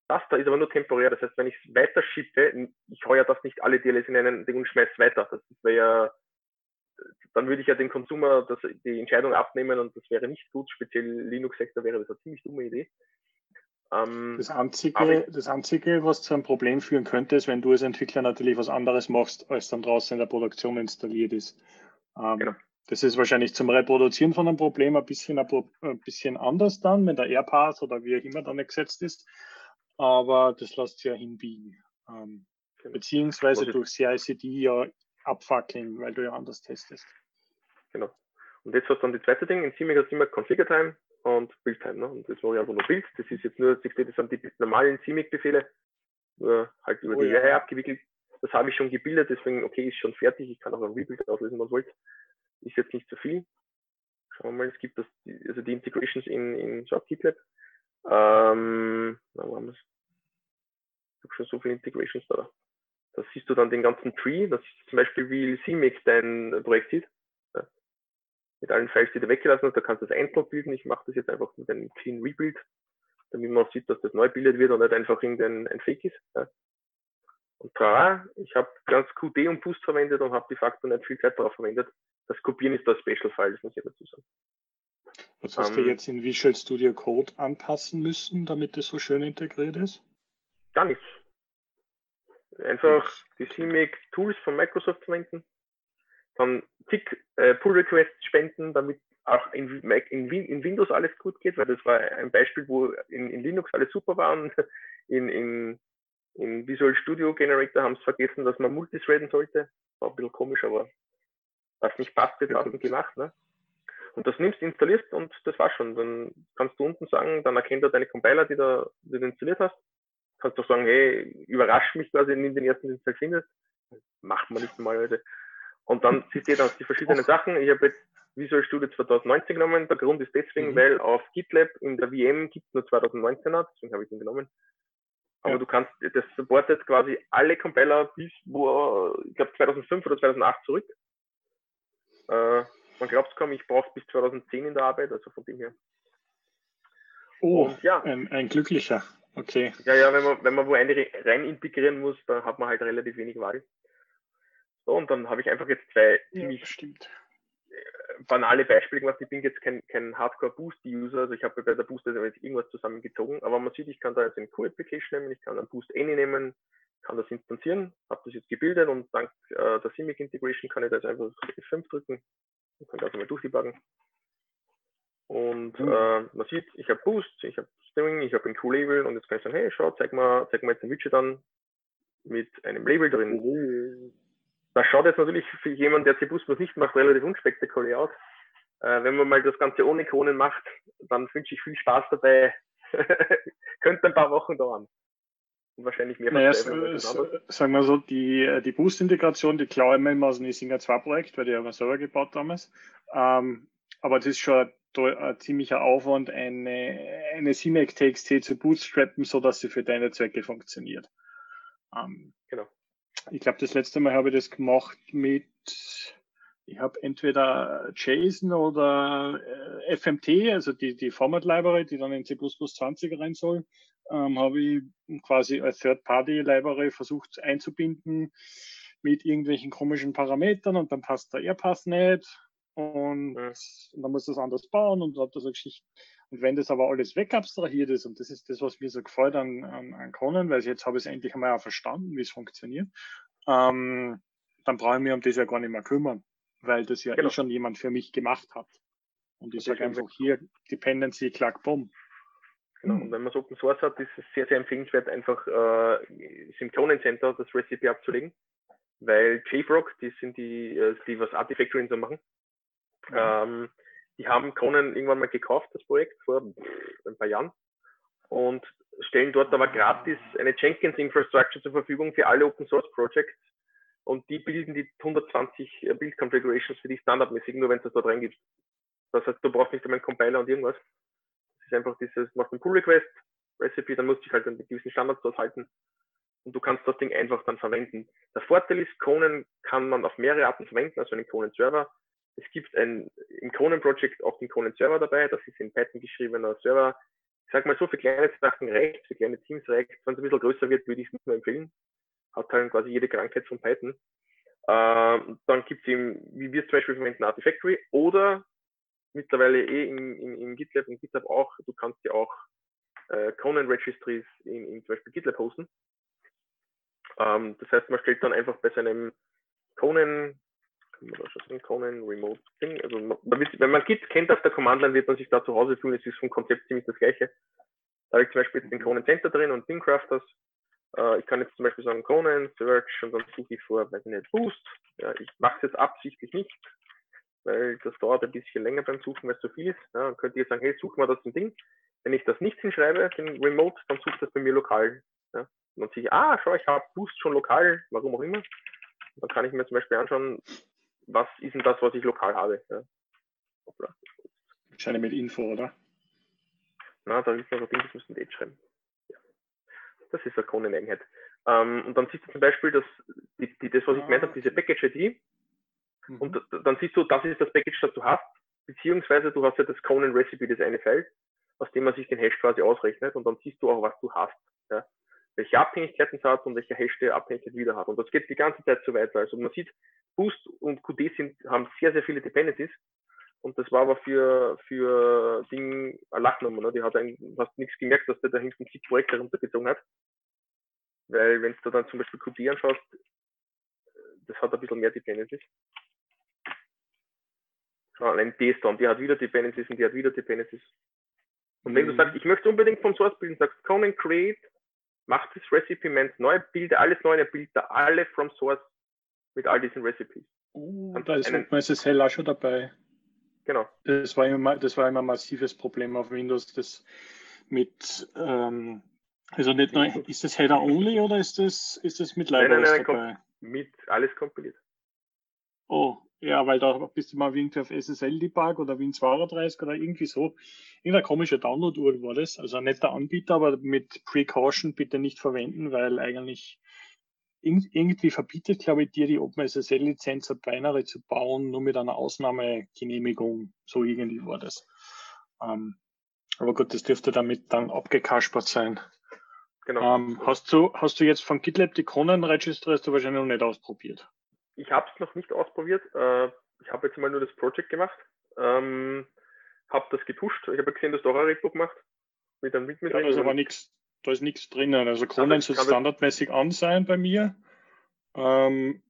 Das da ist aber nur temporär. Das heißt, wenn ich es weiter schippe, ich heuer das nicht alle DLLs in einen Ding und schmeiß weiter. Das wäre ja, dann würde ich ja den Konsumer das, die Entscheidung abnehmen und das wäre nicht gut. Speziell Linux-Sektor wäre das eine ziemlich dumme Idee. Ähm, das, einzige, das Einzige, was zu einem Problem führen könnte, ist, wenn du als Entwickler natürlich was anderes machst, als dann draußen in der Produktion installiert ist. Ähm, genau. Das ist wahrscheinlich zum Reproduzieren von einem Problem ein bisschen, ein bisschen anders dann, wenn der AirPath oder wie auch immer dann gesetzt ist. Aber das lässt sich ja hinbiegen. Ähm, genau. Beziehungsweise durch CICD ja abfackeln, weil du ja anders testest. Genau. Und jetzt hast du dann die zweite Ding. In CMake hast du immer Configure Time und Build-Time. Ne? Und das war ja einfach nur Bild. Das ist jetzt nur, das sind die normalen CMake-Befehle, nur halt über oh, die ja. Reihe abgewickelt. Das habe ich schon gebildet, deswegen, okay, ist schon fertig. Ich kann auch ein Rebuild auslösen, was wollt. Ist jetzt nicht zu viel. Schauen wir mal, es gibt das, also die Integrations in, in Shop GitLab. Ähm, na, wo haben wir es? Ich habe schon so viele Integrations da. Da siehst du dann den ganzen Tree. Das ist zum Beispiel, wie CMake dein Projekt sieht mit allen Files, die du weggelassen hast. Da kannst du das einzeln bilden. Ich mache das jetzt einfach mit einem Clean Rebuild, damit man sieht, dass das neu bildet wird und nicht einfach irgendein ein Fake ist. Ja. Und da, ich habe ganz Qt und Boost verwendet und habe de facto nicht viel Zeit darauf verwendet. Das Kopieren ist das Special File, das muss ich dazu sagen. Was hast ähm, du jetzt in Visual Studio Code anpassen müssen, damit das so schön integriert ist? Gar nichts. Einfach die CMake Tools von Microsoft verwenden, dann zig äh, Pull Requests spenden, damit auch in, in, in, Windows alles gut geht, weil das war ein Beispiel, wo in, in Linux alles super war und in, in, in Visual Studio Generator haben es vergessen, dass man multithreaden sollte. War ein bisschen komisch, aber Was nicht passt, wird außen gemacht. Ne? Und das nimmst, installierst und das war's schon. Dann kannst du unten sagen, dann erkennt er deine Compiler, die, da, die du installiert hast. Kannst du sagen, hey, überrasch mich quasi, nimm den ersten, den du halt findest. Macht man nicht normalerweise. Und dann siehst du dann die verschiedenen Sachen. Ich habe jetzt Visual Studio 2019 genommen. Der Grund ist deswegen, mhm. weil auf GitLab in der VM gibt es nur 2019er, deswegen habe ich den genommen. Aber ja. du kannst, das supportet quasi alle Compiler bis, wo, ich glaube 2005 oder 2008 zurück. Äh, man glaubt es kaum, ich brauche bis 2010 in der Arbeit, also von dem her. Oh, Und, ja. Ein, ein, glücklicher. Okay. Ja, ja, wenn man, wenn man wo eine rein integrieren muss, dann hat man halt relativ wenig Wahl. So, und dann habe ich einfach jetzt zwei ziemlich ja. Äh, banale Beispiele gemacht. Ich bin jetzt kein, kein Hardcore-Boost-User, also ich habe bei der Boost jetzt irgendwas zusammengezogen, aber man sieht, ich kann da jetzt eine Q-Application nehmen, ich kann einen Boost Any nehmen, kann das instanzieren, habe das jetzt gebildet und dank äh, der Simic Integration kann ich da jetzt einfach F5 drücken und kann das einmal durchdebuggen. Und mhm. äh, man sieht, ich habe Boost, ich habe String, ich habe ein Q-Label und jetzt kann ich sagen, hey, schau, zeig mal, zeig mal jetzt ein Widget an mit einem Label drin. Mhm. Das schaut jetzt natürlich für jemanden, der C++ nicht macht, relativ unspektakulär aus. Äh, wenn man mal das Ganze ohne Ikonen macht, dann wünsche ich viel Spaß dabei. Könnte ein paar Wochen dauern. Und wahrscheinlich mehr naja, Sagen wir so, die, die Boost-Integration, die klaue ich mir immer aus dem Isinger 2-Projekt, weil die haben wir selber gebaut damals. Ähm, aber das ist schon ein, ein ziemlicher Aufwand, eine, eine CMake TXT zu bootstrappen, sodass sie für deine Zwecke funktioniert. Ähm, genau ich glaube, das letzte Mal habe ich das gemacht mit, ich habe entweder JSON oder äh, FMT, also die, die Format Library, die dann in C++ 20 rein soll, ähm, habe ich quasi als Third-Party-Library versucht einzubinden mit irgendwelchen komischen Parametern und dann passt der AirPass nicht und, ja. und dann muss das anders bauen und hat das eine Geschichte. Und wenn das aber alles wegabstrahiert ist, und das ist das, was mir so gefällt an, an, an Conan, weil jetzt habe ich es endlich einmal auch verstanden, wie es funktioniert, ähm, dann brauche ich mich um das ja gar nicht mehr kümmern, weil das ja eh genau. eh schon jemand für mich gemacht hat. Und ich sage einfach hier, Dependency, klack, bumm. Genau, und wenn man es Open Source hat, ist es sehr, sehr empfehlenswert, einfach äh, im Conan Center das Recipe abzulegen, weil JFrog, die sind die, äh, die was Artifactory so machen. Ähm, die haben Conan irgendwann mal gekauft, das Projekt, vor ein paar Jahren. Und stellen dort aber gratis eine Jenkins Infrastructure zur Verfügung für alle Open Source Projects. Und die bilden die 120 äh, Build Configurations für die standardmäßig, nur wenn es das dort reingibt. Das heißt, du brauchst nicht einmal einen Compiler und irgendwas. Das ist einfach dieses, machst einen Pull Request, Recipe, dann musst du dich halt an gewissen Standards dort halten. Und du kannst das Ding einfach dann verwenden. Der Vorteil ist, Conan kann man auf mehrere Arten verwenden, also einen Conan Server, es gibt ein, im Conan Project auch den Conan Server dabei, das ist in Python geschriebener Server. Ich sag mal so, für kleine Sachen reicht, für kleine Teams reicht. Wenn es ein bisschen größer wird, würde ich es nicht mehr empfehlen. Hat halt quasi jede Krankheit von Python. Ähm, dann gibt es eben, wie wir es zum Beispiel verwenden, Artifactory oder mittlerweile eh in, in, in GitLab und GitLab auch, du kannst ja auch äh, Conan Registries in, in zum Beispiel GitLab hosten. Ähm, das heißt, man stellt dann einfach bei seinem Conan Conan Remote Thing. Also man wird, wenn man Git kennt auf der Command-Line, wird man sich da zu Hause fühlen. Es ist vom Konzept ziemlich das gleiche. Da habe ich zum Beispiel jetzt den mhm. Conan Center drin und Thingcrafters. Äh, ich kann jetzt zum Beispiel sagen Conan, Search und dann suche ich vor, weiß ich nicht, Boost. Ja, ich mache es jetzt absichtlich nicht, weil das dauert ein bisschen länger beim Suchen, weil es zu viel ist. Ja, dann könnte ich jetzt sagen, hey, such mal das ein Ding. Wenn ich das nicht hinschreibe, den Remote, dann sucht das bei mir lokal. Ja. Und dann sehe ich, ah, schau, ich habe Boost schon lokal, warum auch immer. Dann kann ich mir zum Beispiel anschauen, was ist denn das, was ich lokal habe? Ja. Wahrscheinlich mit Info, oder? Na, da ist noch ein Ding, das müssen wir jetzt schreiben. Ja. Das ist eine Kroneneigenheit. Ähm, und dann siehst du zum Beispiel, dass die, die, das, was ich gemeint habe, diese Package-ID, mhm. und dann siehst du, das ist das Package, das du hast, beziehungsweise du hast ja das Conan Recipe, das eine Feld, aus dem man sich den Hash quasi ausrechnet, und dann siehst du auch, was du hast. Ja welche Abhängigkeiten es hat und welche Hash der Abhängigkeit wieder hat. Und das geht die ganze Zeit so weiter. Also man sieht, Boost und QD sind, haben sehr, sehr viele Dependencies. Und das war aber für, für Ding eine Lachnummer. Ne? Die hat eigentlich fast nichts gemerkt, dass der da hinten zig Projekte runtergezogen hat. Weil wenn du dann zum Beispiel QD anschaust, das hat ein bisschen mehr Dependencies. Allein D-Storm, die hat wieder Dependencies und die hat wieder Dependencies. Und wenn mhm. du sagst, ich möchte unbedingt vom Source bilden, sagst Conan Create, mach das Recipe neu, bilde alles neu, er bildet alle from Source mit all diesen Recipes. Oh, da ist einen, SSL auch schon dabei. Genau. Das war immer, das war immer ein massives Problem auf Windows, das mit, ähm, also nicht nur, ist das Header only oder ist das, ist das mit Libraries nein, nein, nein, dabei? Mit alles kompiliert. Oh, ja, weil da bist du mal irgendwie auf SSL-Debug oder Win32 oder irgendwie so. Irgendeine komische Download-Uhr war das. Also ein netter Anbieter, aber mit Precaution bitte nicht verwenden, weil eigentlich irgendwie verbietet, glaube ich, dir die OpenSSL-Lizenz ein Binary zu bauen, nur mit einer Ausnahmegenehmigung. So irgendwie war das. Ähm, aber gut, das dürfte damit dann abgekaspert sein. Genau. Ähm, hast, du, hast du jetzt von GitLab die Conan-Register hast du wahrscheinlich noch nicht ausprobiert? Ich habe es noch nicht ausprobiert. Äh, ich habe jetzt mal nur das Project gemacht. Ähm, habe das gepusht. Ich habe gesehen, dass du auch ein Repo gemacht. Mit einem ja, da ist aber nichts, da ist nichts drinnen. Also Conan soll standardmäßig an sein bei mir. Ähm,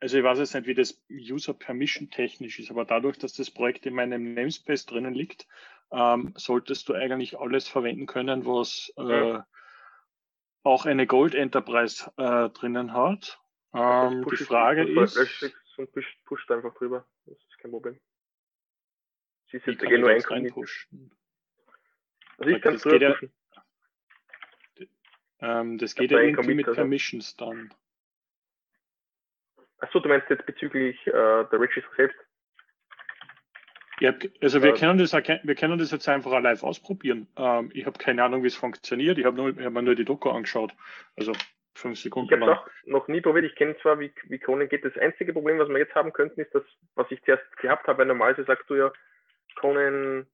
also ich weiß jetzt nicht, wie das User Permission technisch ist, aber dadurch, dass das Projekt in meinem Namespace drinnen liegt, ähm, solltest du eigentlich alles verwenden können, was äh, auch eine Gold Enterprise äh, drinnen hat. Ähm, die Frage ist. Und pusht, pusht einfach drüber. Das ist kein Problem. Sie sind ja nur reinpushen. Also ich kann das geht ja, ähm, das geht ja irgendwie mit also. Permissions dann. Achso, du meinst jetzt bezüglich äh, der Register selbst? Ja, also wir, können das, wir können das jetzt einfach live ausprobieren. Ähm, ich habe keine Ahnung, wie es funktioniert. Ich habe hab mir nur die Doku angeschaut. Also fünf Sekunden Ich habe es auch noch nie probiert. Ich kenne zwar, wie, wie Conan geht. Das einzige Problem, was wir jetzt haben könnten, ist das, was ich zuerst gehabt habe. Normalerweise sagst du ja, Conan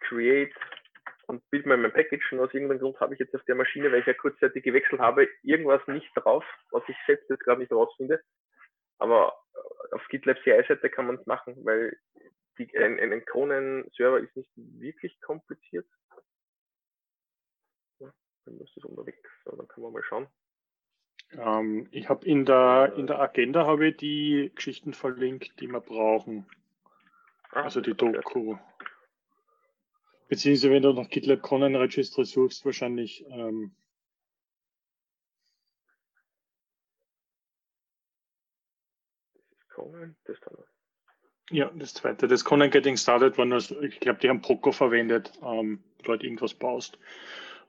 create und bild mal mein Package. Und aus irgendeinem Grund habe ich jetzt auf der Maschine, weil ich ja kurzzeitig gewechselt habe, irgendwas nicht drauf, was ich selbst jetzt gerade nicht rausfinde. Aber äh, auf GitLab CI-Seite kann man es machen, weil die, ein, ein Conan-Server ist nicht wirklich kompliziert. Dann müsste es unterwegs. So, dann können wir mal schauen. Ähm, ich habe in der in der Agenda habe ich die Geschichten verlinkt, die wir brauchen. Ah, also die Doku. Beziehungsweise wenn du nach GitLab Conan Register suchst, wahrscheinlich. Ähm, das ist Conan, das dann. Ja, das zweite. Das Conan Getting Started war nur, ich glaube, die haben Poco verwendet, ähm, du halt irgendwas baust.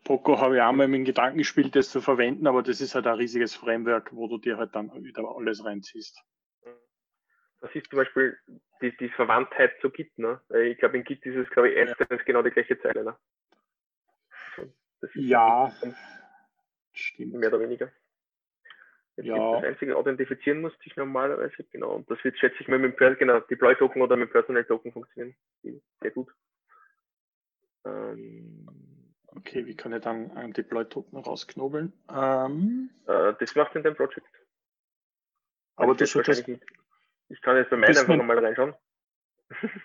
Poco habe ich auch mal mit dem Gedanken gespielt, das zu verwenden, aber das ist halt ein riesiges Framework, wo du dir halt dann wieder alles reinziehst. Das ist zum Beispiel die, die Verwandtheit zu Git. Ne? Ich glaube, in Git ist es, glaube ich, erstens ja. genau die gleiche Zeile. Ne? ja, stimmt. Mehr oder weniger. Jetzt ja. Das einzige authentifizieren musste ich normalerweise, genau. Und das wird, schätze ich mal, mit dem genau, Deploy-Token oder mit Personal-Token funktionieren. Sehr gut. Ähm, Okay, wie kann ich dann einen Deploy-Token rausknobeln? Ähm, äh, das machst du in deinem Projekt. Aber das solltest... Ich kann jetzt bei meinem einfach nochmal reinschauen.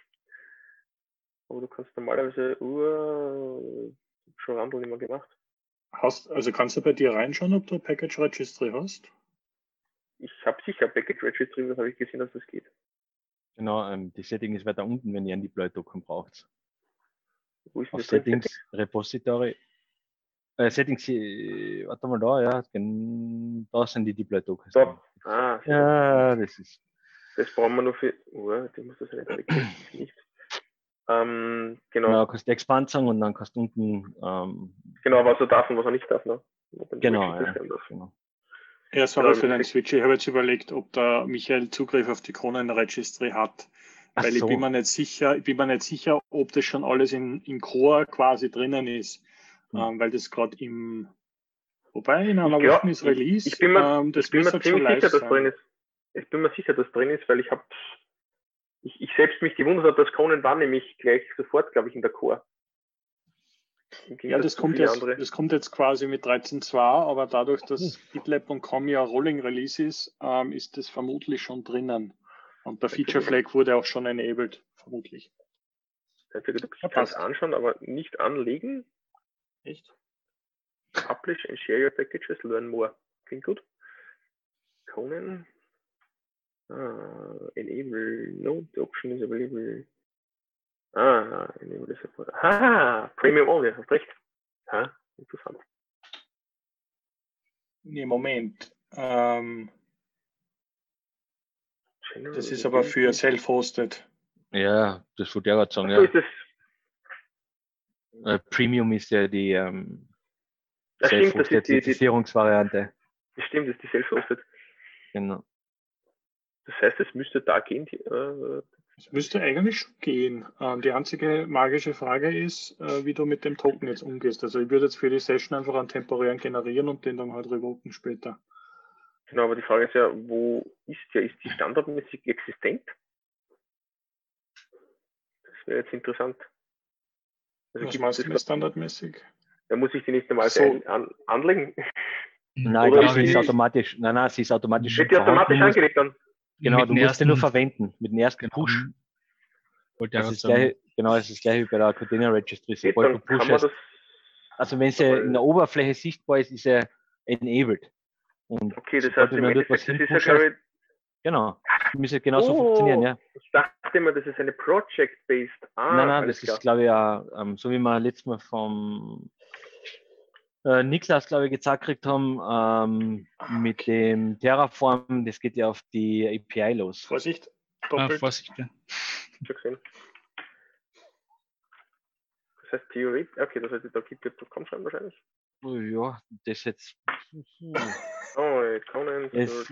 aber du kannst normalerweise uh, schon Randel immer gemacht. Hast, also kannst du bei dir reinschauen, ob du Package Registry hast? Ich habe sicher Package Registry, das habe ich gesehen, dass das geht. Genau, ähm, die Setting ist weiter unten, wenn ihr ein Deploy-Token braucht. Wo ist Auf Settings, Setting? Repository. Äh, Settings, äh, warte mal da, ja, da sind die Deploy Tokens. Ah, ja, das ist. Das brauchen wir nur für. Oh, die muss das nicht nicht. Ähm, genau. genau, kannst du Expand sagen und dann kannst du unten. Ähm, genau, was er darf und was er nicht darf. Ne? Genau, ja, genau. Ja, sorry für den Switch. Ich habe jetzt überlegt, ob der Michael Zugriff auf die Kronen Registry hat. Ach weil so. ich bin mir nicht sicher, ich bin mir nicht sicher, ob das schon alles in, in Core quasi drinnen ist. Hm. Ähm, weil das gerade im, wobei in einer ja, Woche ist Release. Ich, ich bin mir, ähm, das ich bin mir ziemlich sicher, dass drin ist. Ich bin mir sicher, dass drin ist, weil ich habe, ich, ich selbst mich gewundert habe, dass Conan war nämlich gleich sofort, glaube ich, in der Core. Ja, das kommt, jetzt, das kommt jetzt quasi mit 13.2, aber dadurch, dass hm. GitLab.com ja Rolling Release ist, ähm, ist das vermutlich schon drinnen. Und der Feature Flag wurde auch schon enabled, vermutlich. Also, du kannst anschauen, aber nicht anlegen. Echt? Publish and share your packages, learn more. Klingt gut. Conan. Ah, enable. No, the option is available. Ah, enable the support. Ah, Premium only, hast recht. Ha, interessant. Nee, Moment. Ähm, Das ist aber für self-hosted. Ja, das wollte ich gerade sagen. Ja. So äh, Premium ist ja die ähm, Self-Hosted-Zertifizierungsvariante. Das stimmt, das ist die Self-Hosted. Genau. Das heißt, es müsste da gehen. Die, äh, es müsste eigentlich schon gehen. Ähm, die einzige magische Frage ist, äh, wie du mit dem Token jetzt umgehst. Also ich würde jetzt für die Session einfach einen temporären generieren und den dann halt revoken später. Genau, aber die Frage ist ja, wo ist der? Ist die standardmäßig existent? Das wäre jetzt interessant. Also Was meinst du mit standardmäßig? Da muss ich die nicht einmal so. an, anlegen. Nein, Oder sie ist automatisch. Nein, nein, sie ist automatisch. Wird die automatisch angelegt dann? Genau, du musst sie nur verwenden mit dem ersten genau. Push. Das ist gleich, genau, das ist gleich wie bei der Container Registry. Sobald du pushst, also wenn sie in der Oberfläche sichtbar ist, ist er enabled. Und okay, das heißt, wenn du etwas das ist ja, Genau, müsste genauso oh, funktionieren, ja. Ich dachte immer, das ist eine Project-based. Ah, nein, nein, das klar. ist, glaube ich, ja, ähm, so wie wir letztes Mal vom äh, Niklas, glaube ich, gezeigt gekriegt haben, ähm, mit dem Terraform, das geht ja auf die API los. Vorsicht, Ah, Vorsicht, ja. Schon gesehen. Das heißt Theorie, okay, das heißt, da gibt es .com schreiben wahrscheinlich. Oh, ja, das jetzt. Oh, Conan es,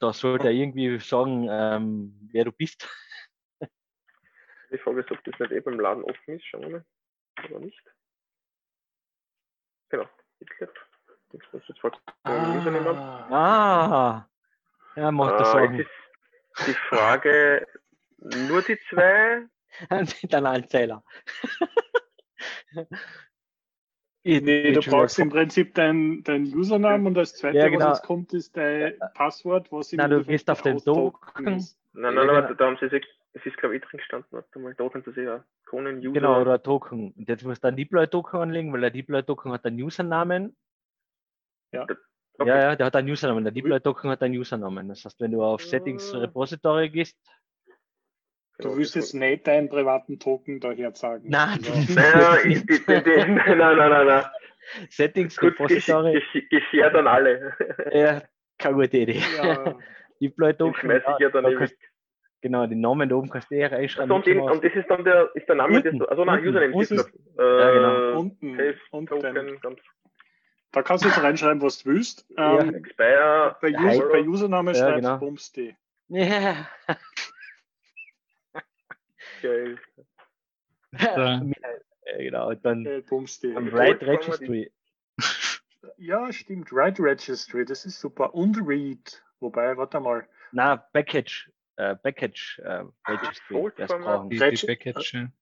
Da sollte er irgendwie sagen, ähm, wer du bist. Die Frage ist, ob das nicht eh beim Laden offen ist. Schauen wir mal. Aber nicht. Genau. GitLab. Das muss jetzt vor ah. ah. Ja, macht das ist die Frage, nur die zwei? Dann ein Zähler. nee, du brauchst im Prinzip deinen dein Username und als zweites, ja, genau. was jetzt kommt, ist dein Passwort, was Nein, du gehst auf den Token. Nein, nein, nein, ja, genau. da haben sie sich, es ist glaube ich drin gestanden, warte mal, Token zu sehen, Conan User. Genau, oder Token. Und jetzt musst du einen Deploy-Token anlegen, weil der Deploy-Token hat einen Usernamen. Ja. Okay. Ja, ja, der hat einen Usernamen. Der Deploy-Token hat einen Usernamen. Das heißt, wenn du auf Settings Repository gehst, Du willst jetzt nicht deinen privaten Token daher sagen. Nein, nein, nein, nein, nein, nein. Settings Repository. Geschert an alle. Ja, keine gute Idee. Ja. Deploy Token. Ich ja dann kannst, genau, den Namen da oben kannst du eher reinschreiben. Also, und, und, das ist dann der, ist der Name, unten, des, also nein, Username ist. Äh, ja, genau. Unten, Safe, unten. Token, ganz da kannst du jetzt reinschreiben, was du willst. Ähm, Expire, bei, User, bei Username ja, schreibst genau. Bumsd. Ja. Geil. Ja, genau, und dann äh, am Write Registry. Ja, stimmt. Write Registry, das ist super. Und Read. Wobei, warte mal. Na, Package. Äh, Package äh, Registry. Das brauchen die, die Package. Nein,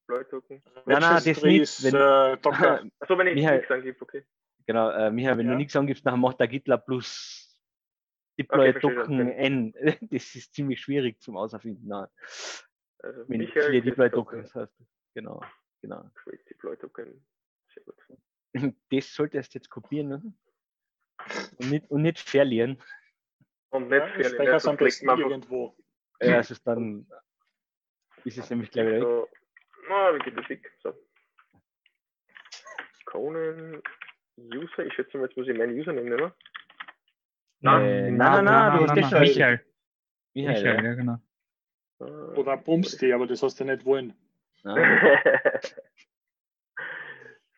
nein, das nicht. Wenn, äh, Achso, wenn ich Michael, nichts angebe, okay. Genau, äh, Michael, wenn ja. du nichts angibst, dann macht der GitLab plus Deploy okay, Token N. Das ist ziemlich schwierig zum Auserfinden. Nein. Also Wenn Michael viele Deploy Tokens hast. Genau, genau. Create Deploy Token. Sehr gut. Das solltest du jetzt kopieren ne? und, nicht, und nicht verlieren. Und nicht ja, verlieren. Ja, am besten irgendwo. Ja, es ist dann ist es nämlich gleich so, Na, wie geht das weg? So. Conan User, ich schätze mal, jetzt muss ich meinen Username nehmen. Nein, äh, nein, nein, nein, du hast schon. Michael. Michael, Michael, ja, genau. Oder Bumsti, aber das hast du nicht wollen.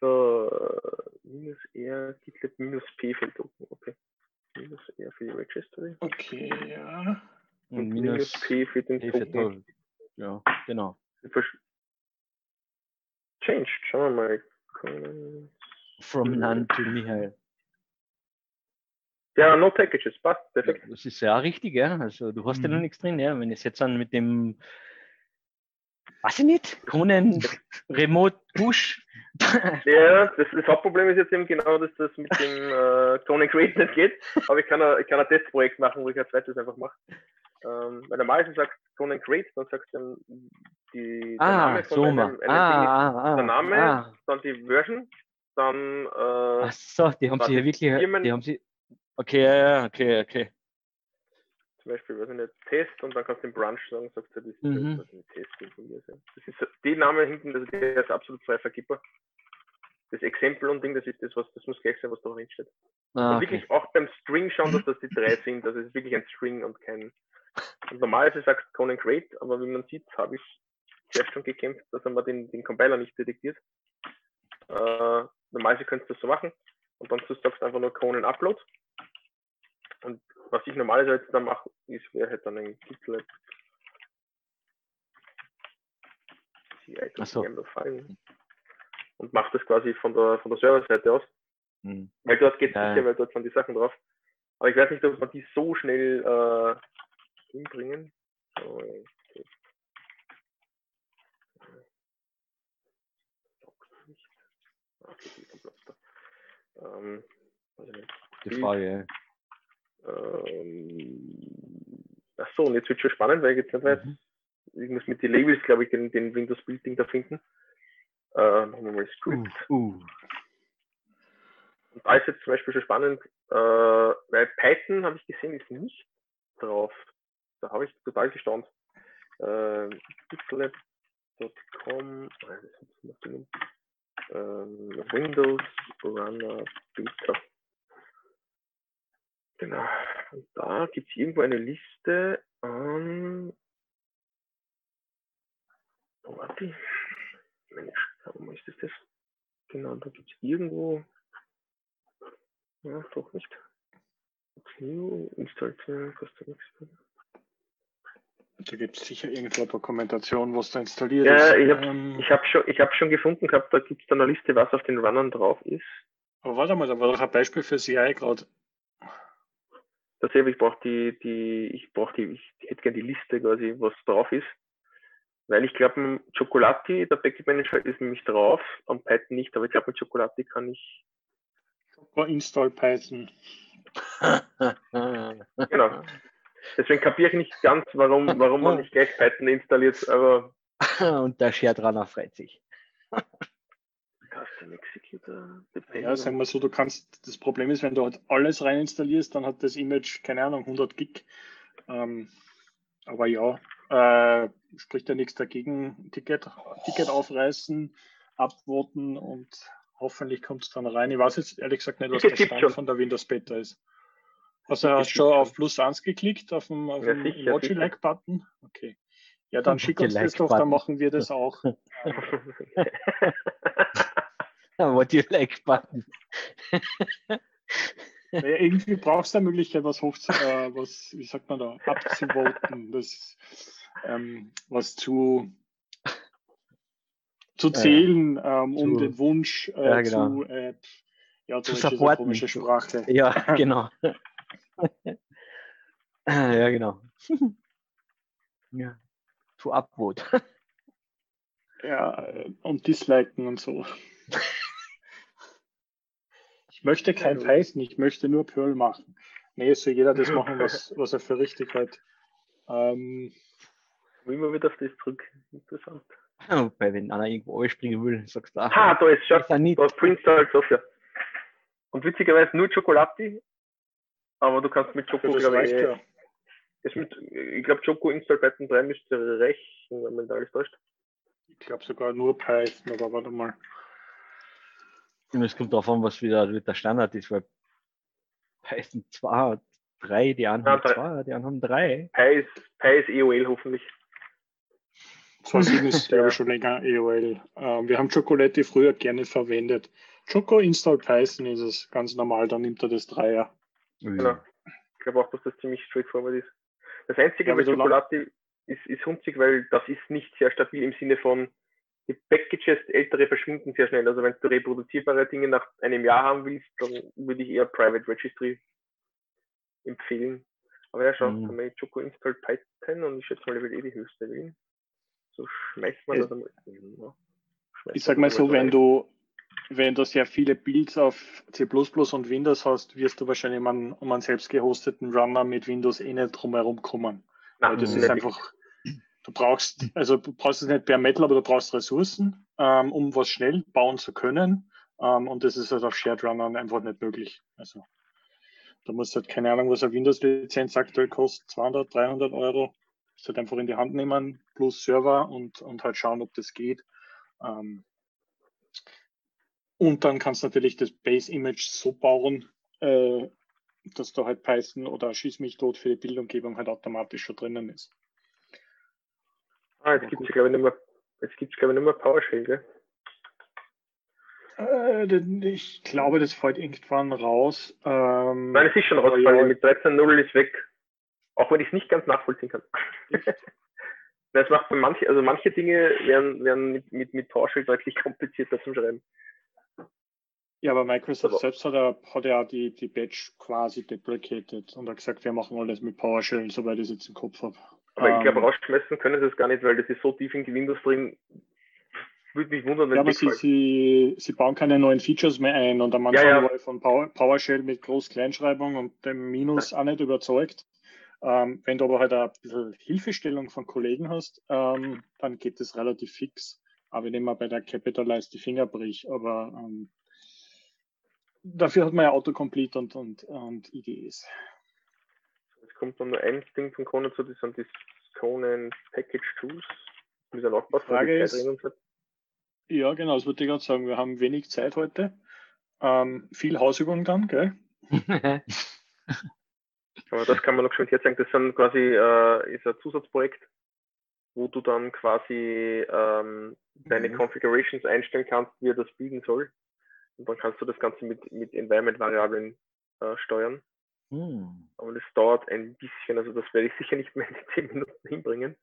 so, minus R, GitLab minus P für Token, okay. Minus R für die Registry. Okay, ja. Und minus, P für den P Token. Token. Ja, genau. Changed, schauen wir mal. From none to Michael. Ja, no packages, passt, perfekt. Das ist ja richtig, ja. Also du hast mhm. ja noch mhm. nichts drin, ja. Wenn ich jetzt dann mit dem, weiß ich nicht, Conan Remote Push. ja, das, das, Hauptproblem ist jetzt eben genau, dass das mit dem äh, Conan Create nicht geht. Aber ich kann, ein, ich kann ein Testprojekt machen, wo ich ein zweites einfach mache. Ähm, weil normalerweise sagst Conan Create, dann sagst du die, der ah, Name von einem, einem ah, ah, ah, der Name, ah. dann die Version, dann äh, Ach so, die haben sie ja wirklich, die haben sie Okay, ja, okay, okay. Zum Beispiel, weiß ich nicht, Test und dann kannst du den Brunch sagen, sagst du, das ist mhm. ein Test von mir. Das ist die Name hinten, also der ist absolut frei vergibbar. Das Exempel und Ding, das ist das, was, das muss gleich sein, was da drin steht. Ah, und wirklich okay. auch beim String schauen, dass das die drei sind. Also es ist wirklich ein String und kein, Und normalerweise sagt Conan Great, aber wie man sieht, habe ich zuerst schon gekämpft, dass er mal den, den Compiler nicht detektiert. Äh, normalerweise könntest du das so machen und dann sagst du einfach nur Conan Upload. Und was ich normalerweise jetzt dann mache, ist, wäre halt dann ein Gitlet so. und mache das quasi von der, von der Serverseite aus. Hm. Weil dort geht es ja. sicher, weil dort sind die Sachen drauf. Aber ich weiß nicht, ob man die so schnell äh, hinbringen. So, okay. Ähm, die Frage. Ähm, achso, und jetzt wird schon spannend, weil ich jetzt nicht weiß, mhm. ich muss mit den Labels, glaube ich, den, den Windows Building da finden. Äh, machen wir mal Script. Uh, uh. Und da ist jetzt zum Beispiel schon spannend, äh, weil Python, habe ich gesehen, ist nicht drauf. Da habe ich total gestaunt. Äh, GitLab.com, ähm, Windows Runner Beta. Genau. Und da gibt es irgendwo eine Liste an. Oh, warte. Mensch, warum ist das das? Genau, da gibt es irgendwo. Ja, doch nicht. New Installation Custom Experience. Da gibt es sicher irgendwo eine Dokumentation, was da installiert ja, ist. Ich habe ähm, hab schon, hab schon gefunden gehabt, da gibt es dann eine Liste, was auf den Runnern drauf ist. Aber warte mal, da war doch ein Beispiel für CI gerade. Dasselbe, ich brauche die, die, ich brauche die, ich hätte gerne die Liste quasi, was drauf ist. Weil ich glaube, Chocolati, der Backup Manager ist nämlich drauf, am Python nicht, aber ich glaube, mit Chocolati kann ich. Choco Install Python. genau. Deswegen kapiere ich nicht ganz, warum, warum man nicht gleich Python installiert, aber. Und der Shared Runner freut sich. Custom Executor. Ja, sagen wir so, du kannst, das Problem ist, wenn du halt alles rein installierst, dann hat das Image, keine Ahnung, 100 Gig. Ähm, aber ja, äh, spricht ja nichts dagegen. Ticket, Ticket aufreißen, abwarten und hoffentlich kommt es dann rein. Ich weiß jetzt ehrlich gesagt nicht, was der Stand von der Windows Beta ist. Also hast du schon auf Plus 1 geklickt, auf dem, auf ja, dem Emoji-Like-Button? Okay. Ja, dann schick uns das doch, dann machen wir das auch. Emoji-Like-Button. naja, irgendwie brauchst du eine Möglichkeit, was hoch äh, was, wie sagt man da, abzuvoten, das, ähm, was zu, zu zählen, ja, ähm, um zu, den Wunsch äh, ja, genau. zu, äh, ja, zu supporten. Sprache. Ja, genau. ja, genau. ja. To upvote. ja, und disliken und so. Ich möchte kein Python, ich möchte nur Perl machen. Nee, soll jeder das machen, was, was er für richtig hält. Ähm, Wie immer wieder auf das zurück. Interessant. Wobei, wenn einer irgendwo springen will, sagst du, ah, da ist schon, da ist Prince Software. Und witzigerweise nur Chocolati aber du kannst mit Choco, glaube ich, ja. mit, ich glaube, Choco Install Python 3 müsste rechnen, wenn man da alles täuscht. Ich glaube sogar nur Python, aber warte mal. Es kommt darauf an, was wieder der Standard ist, weil Python 2 3, die anderen haben 2, die anderen haben 3. Py ist, Py ist EOL hoffentlich. 2.7 ist ja schon länger EOL. Ähm, wir haben Chocolate früher gerne verwendet. Choco Install Python ist es ganz normal, dann nimmt er das 3er. Genau. Ich glaube auch, dass das ziemlich straightforward ist. Das Einzige mit Chocolati ist, ist hunzig, weil das ist nicht sehr stabil im Sinne von, die Packages, ältere verschwinden sehr schnell. Also wenn du reproduzierbare Dinge nach einem Jahr haben willst, dann würde ich eher Private Registry empfehlen. Aber ja, schau, mhm. haben Choco Install Python und ich schätze mal, er wird eh die höchste wählen. So schmeißt man das einmal. Ja, ich sag mal so, wenn du wenn du sehr viele Builds auf C und Windows hast, wirst du wahrscheinlich um einen, um einen selbst gehosteten Runner mit Windows eh nicht drumherum kommen. Nein, das ist einfach, du brauchst, also du brauchst es nicht per Metal, aber du brauchst Ressourcen, ähm, um was schnell bauen zu können. Ähm, und das ist halt auf Shared Runnern einfach nicht möglich. Also da musst du halt keine Ahnung, was eine Windows-Lizenz aktuell kostet, 200, 300 Euro. Das halt einfach in die Hand nehmen, plus Server und, und halt schauen, ob das geht. Ähm, und dann kannst du natürlich das Base-Image so bauen, äh, dass da halt Python oder Schieß mich tot für die Bildumgebung halt automatisch schon drinnen ist. Ah, jetzt gibt es glaube ich nicht mehr, jetzt gibt's, glaube ich nicht mehr PowerShell, gell? Äh, ich glaube, das fällt irgendwann raus. Ähm, Nein, es ist schon rausgefallen. Ja, mit 13.0 ist weg. Auch wenn ich es nicht ganz nachvollziehen kann. das macht manche, also manche Dinge werden, werden mit, mit, mit PowerShell deutlich komplizierter zum Schreiben. Ja, aber Microsoft aber selbst hat ja, hat ja die, die Batch quasi deprecated und hat gesagt, wir machen alles mit PowerShell, soweit ich es jetzt im Kopf habe. Aber ähm, ich glaube, rausschmeißen können sie es gar nicht, weil das ist so tief in die Windows drin. Würde mich wundern, wenn ja, aber sie, sie, sie, bauen keine neuen Features mehr ein und am Anfang ja, ja. war ich von Power, PowerShell mit Groß-Kleinschreibung und dem Minus auch nicht überzeugt. Ähm, wenn du aber halt ein bisschen Hilfestellung von Kollegen hast, ähm, dann geht das relativ fix. Aber wenn ich mal bei der Capitalize die Finger brich, aber ähm, dafür hat man ja Autocomplete und, und, und IDEs. Es kommt dann nur ein Ding von Conan zu, das sind die Conan Package Tools. Mit der Frage ist, ja, genau, das würde ich gerade sagen. Wir haben wenig Zeit heute. Ähm, viel Hausübung dann, gell? Aber das kann man noch schon hier zeigen. Das sind quasi äh, ist ein Zusatzprojekt, wo du dann quasi ähm, deine mhm. Configurations einstellen kannst, wie er das bieten soll. Und dann kannst du das Ganze mit, mit Environment-Variablen äh, steuern. Mhm. Aber das dauert ein bisschen, also das werde ich sicher nicht mehr in 10 Minuten hinbringen.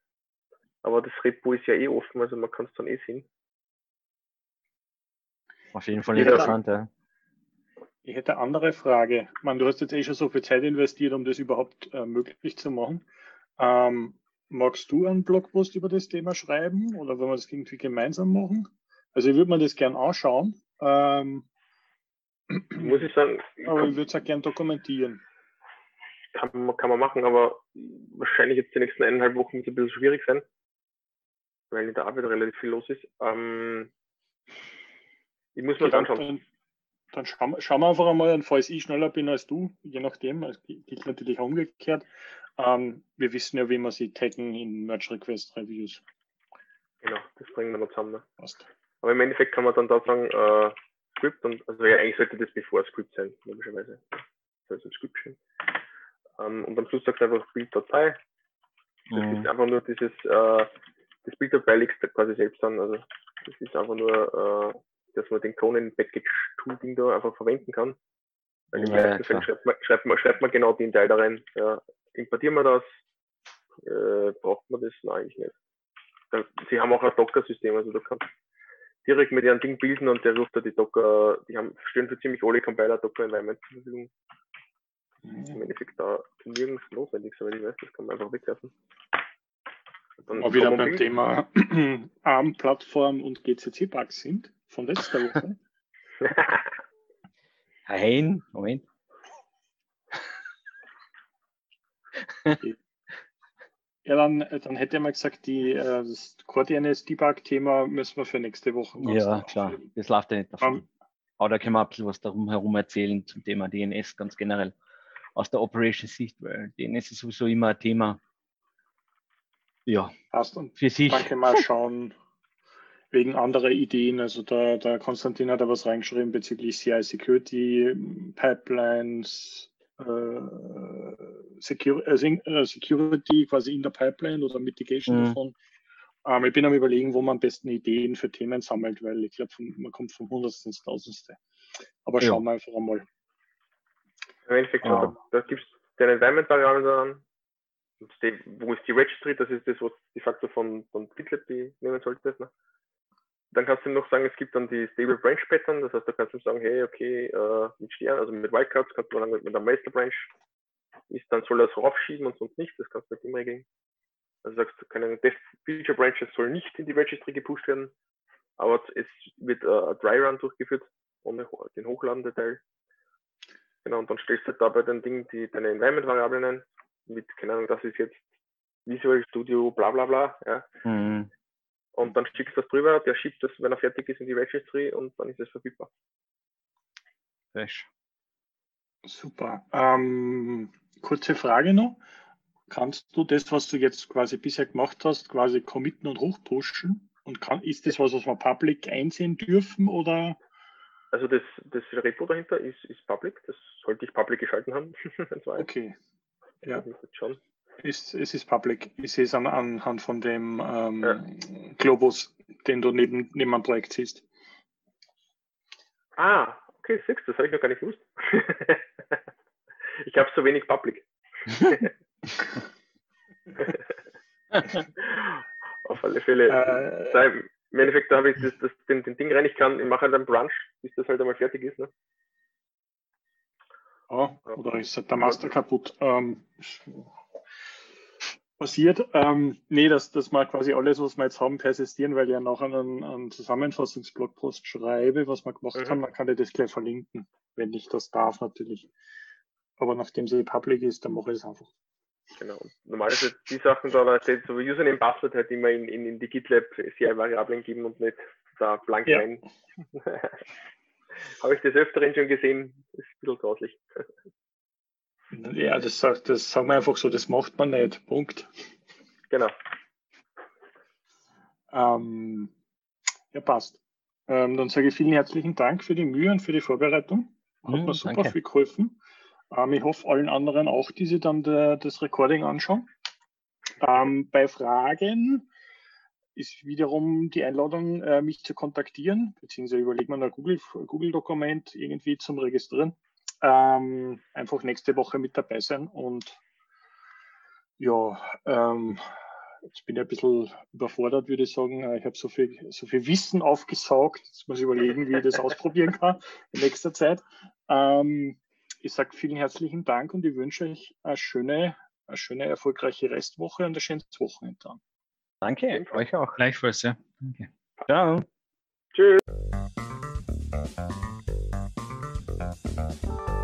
Aber das Repo ist ja eh offen, also man kann es dann eh sehen. Auf jeden Fall interessant, ja. Ich hätte eine andere Frage. Man, du hast jetzt eh schon so viel Zeit investiert, um das überhaupt äh, möglich zu machen. Ähm, magst du einen Blogpost über das Thema schreiben oder wollen wir das irgendwie gemeinsam machen? Also ich würde mir das gern anschauen. Ähm, Muss ich sagen. Aber ich würde es auch gern dokumentieren. Kann man, kann man machen, aber wahrscheinlich jetzt die nächsten eineinhalb Wochen wird es ein bisschen schwierig sein, weil in der Arbeit relativ viel los ist. Ähm, ich muss mir das anschauen. Dann schauen, schauen wir einfach einmal, falls ich schneller bin als du, je nachdem, es gilt natürlich umgekehrt. Ähm, wir wissen ja, wie man sie taggen in Merge Request Reviews. Genau, das bringen wir noch zusammen. Ne? Passt. Aber im Endeffekt kann man dann da sagen, äh, Script und, also ja, eigentlich sollte das bevor Script sein, logischerweise. Das ein Scriptchen. Ähm, und am Schluss sagt einfach Bilddatei. Das mhm. ist einfach nur dieses, äh, das Bilddatei liegt quasi selbst an, also das ist einfach nur, äh, dass man den Conan Package Tool Ding da einfach verwenden kann. Weil im ja, Endeffekt schreibt man, schreibt, man, schreibt man genau den Teil da rein. Ja, importieren wir das? Äh, braucht man das? Nein, eigentlich nicht. Da, sie haben auch ein Docker-System, also du kannst direkt mit ihrem Ding bilden und der ruft da die Docker, die haben, stellen für ziemlich alle Compiler Docker Environment zur Verfügung. Im Endeffekt da nirgends notwendig, soweit ich weiß, das kann man einfach wegwerfen. Dann Auch wieder beim Thema ARM-Plattform und GCC-Bugs sind von letzter Woche. Nein, Moment. Ja, dann, dann hätte er mal gesagt, die, äh, das Core-DNS-Debug-Thema müssen wir für nächste Woche machen. Ja, klar, das läuft ja nicht davon. Um, Aber da können wir ein bisschen was darum herum erzählen zum Thema DNS ganz generell aus der Operation-Sicht, weil DNS ist sowieso immer ein Thema. Ja, Passt. Und für sich. Können wir schauen, wegen anderer Ideen. Also da, der Konstantin hat da was reingeschrieben bezüglich CI Security, Pipelines, äh, Security, also äh, Security quasi in der Pipeline oder Mitigation mhm. davon. Ähm, ich bin am überlegen, wo man am besten Ideen für Themen sammelt, weil ich glaube, man kommt vom Hundertsten ins Tausendste. Aber ja. schauen wir einfach einmal. Im Endeffekt, ah. da, da gibt es den Environment-Variable daran. wo ist die Registry? Das ist das, was de facto von, von GitLab die nehmen sollte. Ne? Dann kannst du noch sagen, es gibt dann die Stable Branch Pattern, das heißt, da kannst du sagen, hey, okay, äh, mit Stern, also mit Wildcards kannst du sagen, mit der Master Branch ist, dann soll es raufschieben und sonst nicht, das kannst du mit ihm regeln. Also sagst du, keine Dev Feature Branches soll nicht in die Registry gepusht werden, aber es wird äh, ein Dry Run durchgeführt, ohne den hochladenden Teil. Genau, und dann stellst du da bei den Dingen die, deine Environment-Variablen ein, mit, keine Ahnung, das ist jetzt Visual Studio, bla bla bla, ja. Mhm. Und dann schickst du das drüber, der schiebt das, wenn er fertig ist, in die Registry und dann ist es verfügbar. Fresh. Super. Ähm, kurze Frage noch. Kannst du das, was du jetzt quasi bisher gemacht hast, quasi committen und hochpushen? Und kann, ist das was, was wir public einsehen dürfen oder? Also das, das Repo dahinter ist, ist public, das sollte ich public geschalten haben. okay. Ja. Schon. Ist, es ist public. Ich sehe es an, anhand von dem ähm, ja. Globus, den du neben, neben dem Projekt siehst. Ah, okay, siehst das habe ich noch gar nicht gewusst. ich habe so wenig public. Auf alle Fälle. Äh, Im Endeffekt habe ich das, das, den, den Ding rein, ich kann, ich mache halt einen Brunch, bis das halt einmal fertig ist. Ne? Oh, oder ist halt der Master kaputt? Ähm, passiert. Ähm, nee, dass, dass wir quasi alles, was wir jetzt haben, persistieren, weil ich ja nachher einen, einen Zusammenfassungsblogpost schreibe, was wir gemacht mhm. haben, dann kann ich das gleich verlinken, wenn ich das darf natürlich. Aber nachdem sie public ist, dann mache ich es einfach. Genau. Normalerweise die Sachen da, da steht so Username, Passwort halt immer in, in, in die GitLab CI-Variablen geben und nicht da blank ja. rein. Habe ich des Öfteren schon gesehen, ist ein bisschen grauslich. Ja, das, das sagen wir einfach so, das macht man nicht. Punkt. Genau. Ähm, ja, passt. Ähm, dann sage ich vielen herzlichen Dank für die Mühe und für die Vorbereitung. Hat mm, mir super danke. viel geholfen. Ähm, ich hoffe allen anderen auch, die sich dann der, das Recording anschauen. Ähm, bei Fragen ist wiederum die Einladung, äh, mich zu kontaktieren, beziehungsweise überlegt man ein Google-Dokument Google irgendwie zum Registrieren. Ähm, einfach nächste Woche mit dabei sein und ja, ähm, jetzt bin ich ein bisschen überfordert, würde ich sagen. Äh, ich habe so viel, so viel Wissen aufgesaugt. Jetzt muss ich überlegen, wie ich das ausprobieren kann in nächster Zeit. Ähm, ich sage vielen herzlichen Dank und ich wünsche euch eine schöne, eine schöne, erfolgreiche Restwoche und ein schönes Wochenende. Danke, euch auch. Gleichfalls, ja. Danke. Ciao. Tschüss. you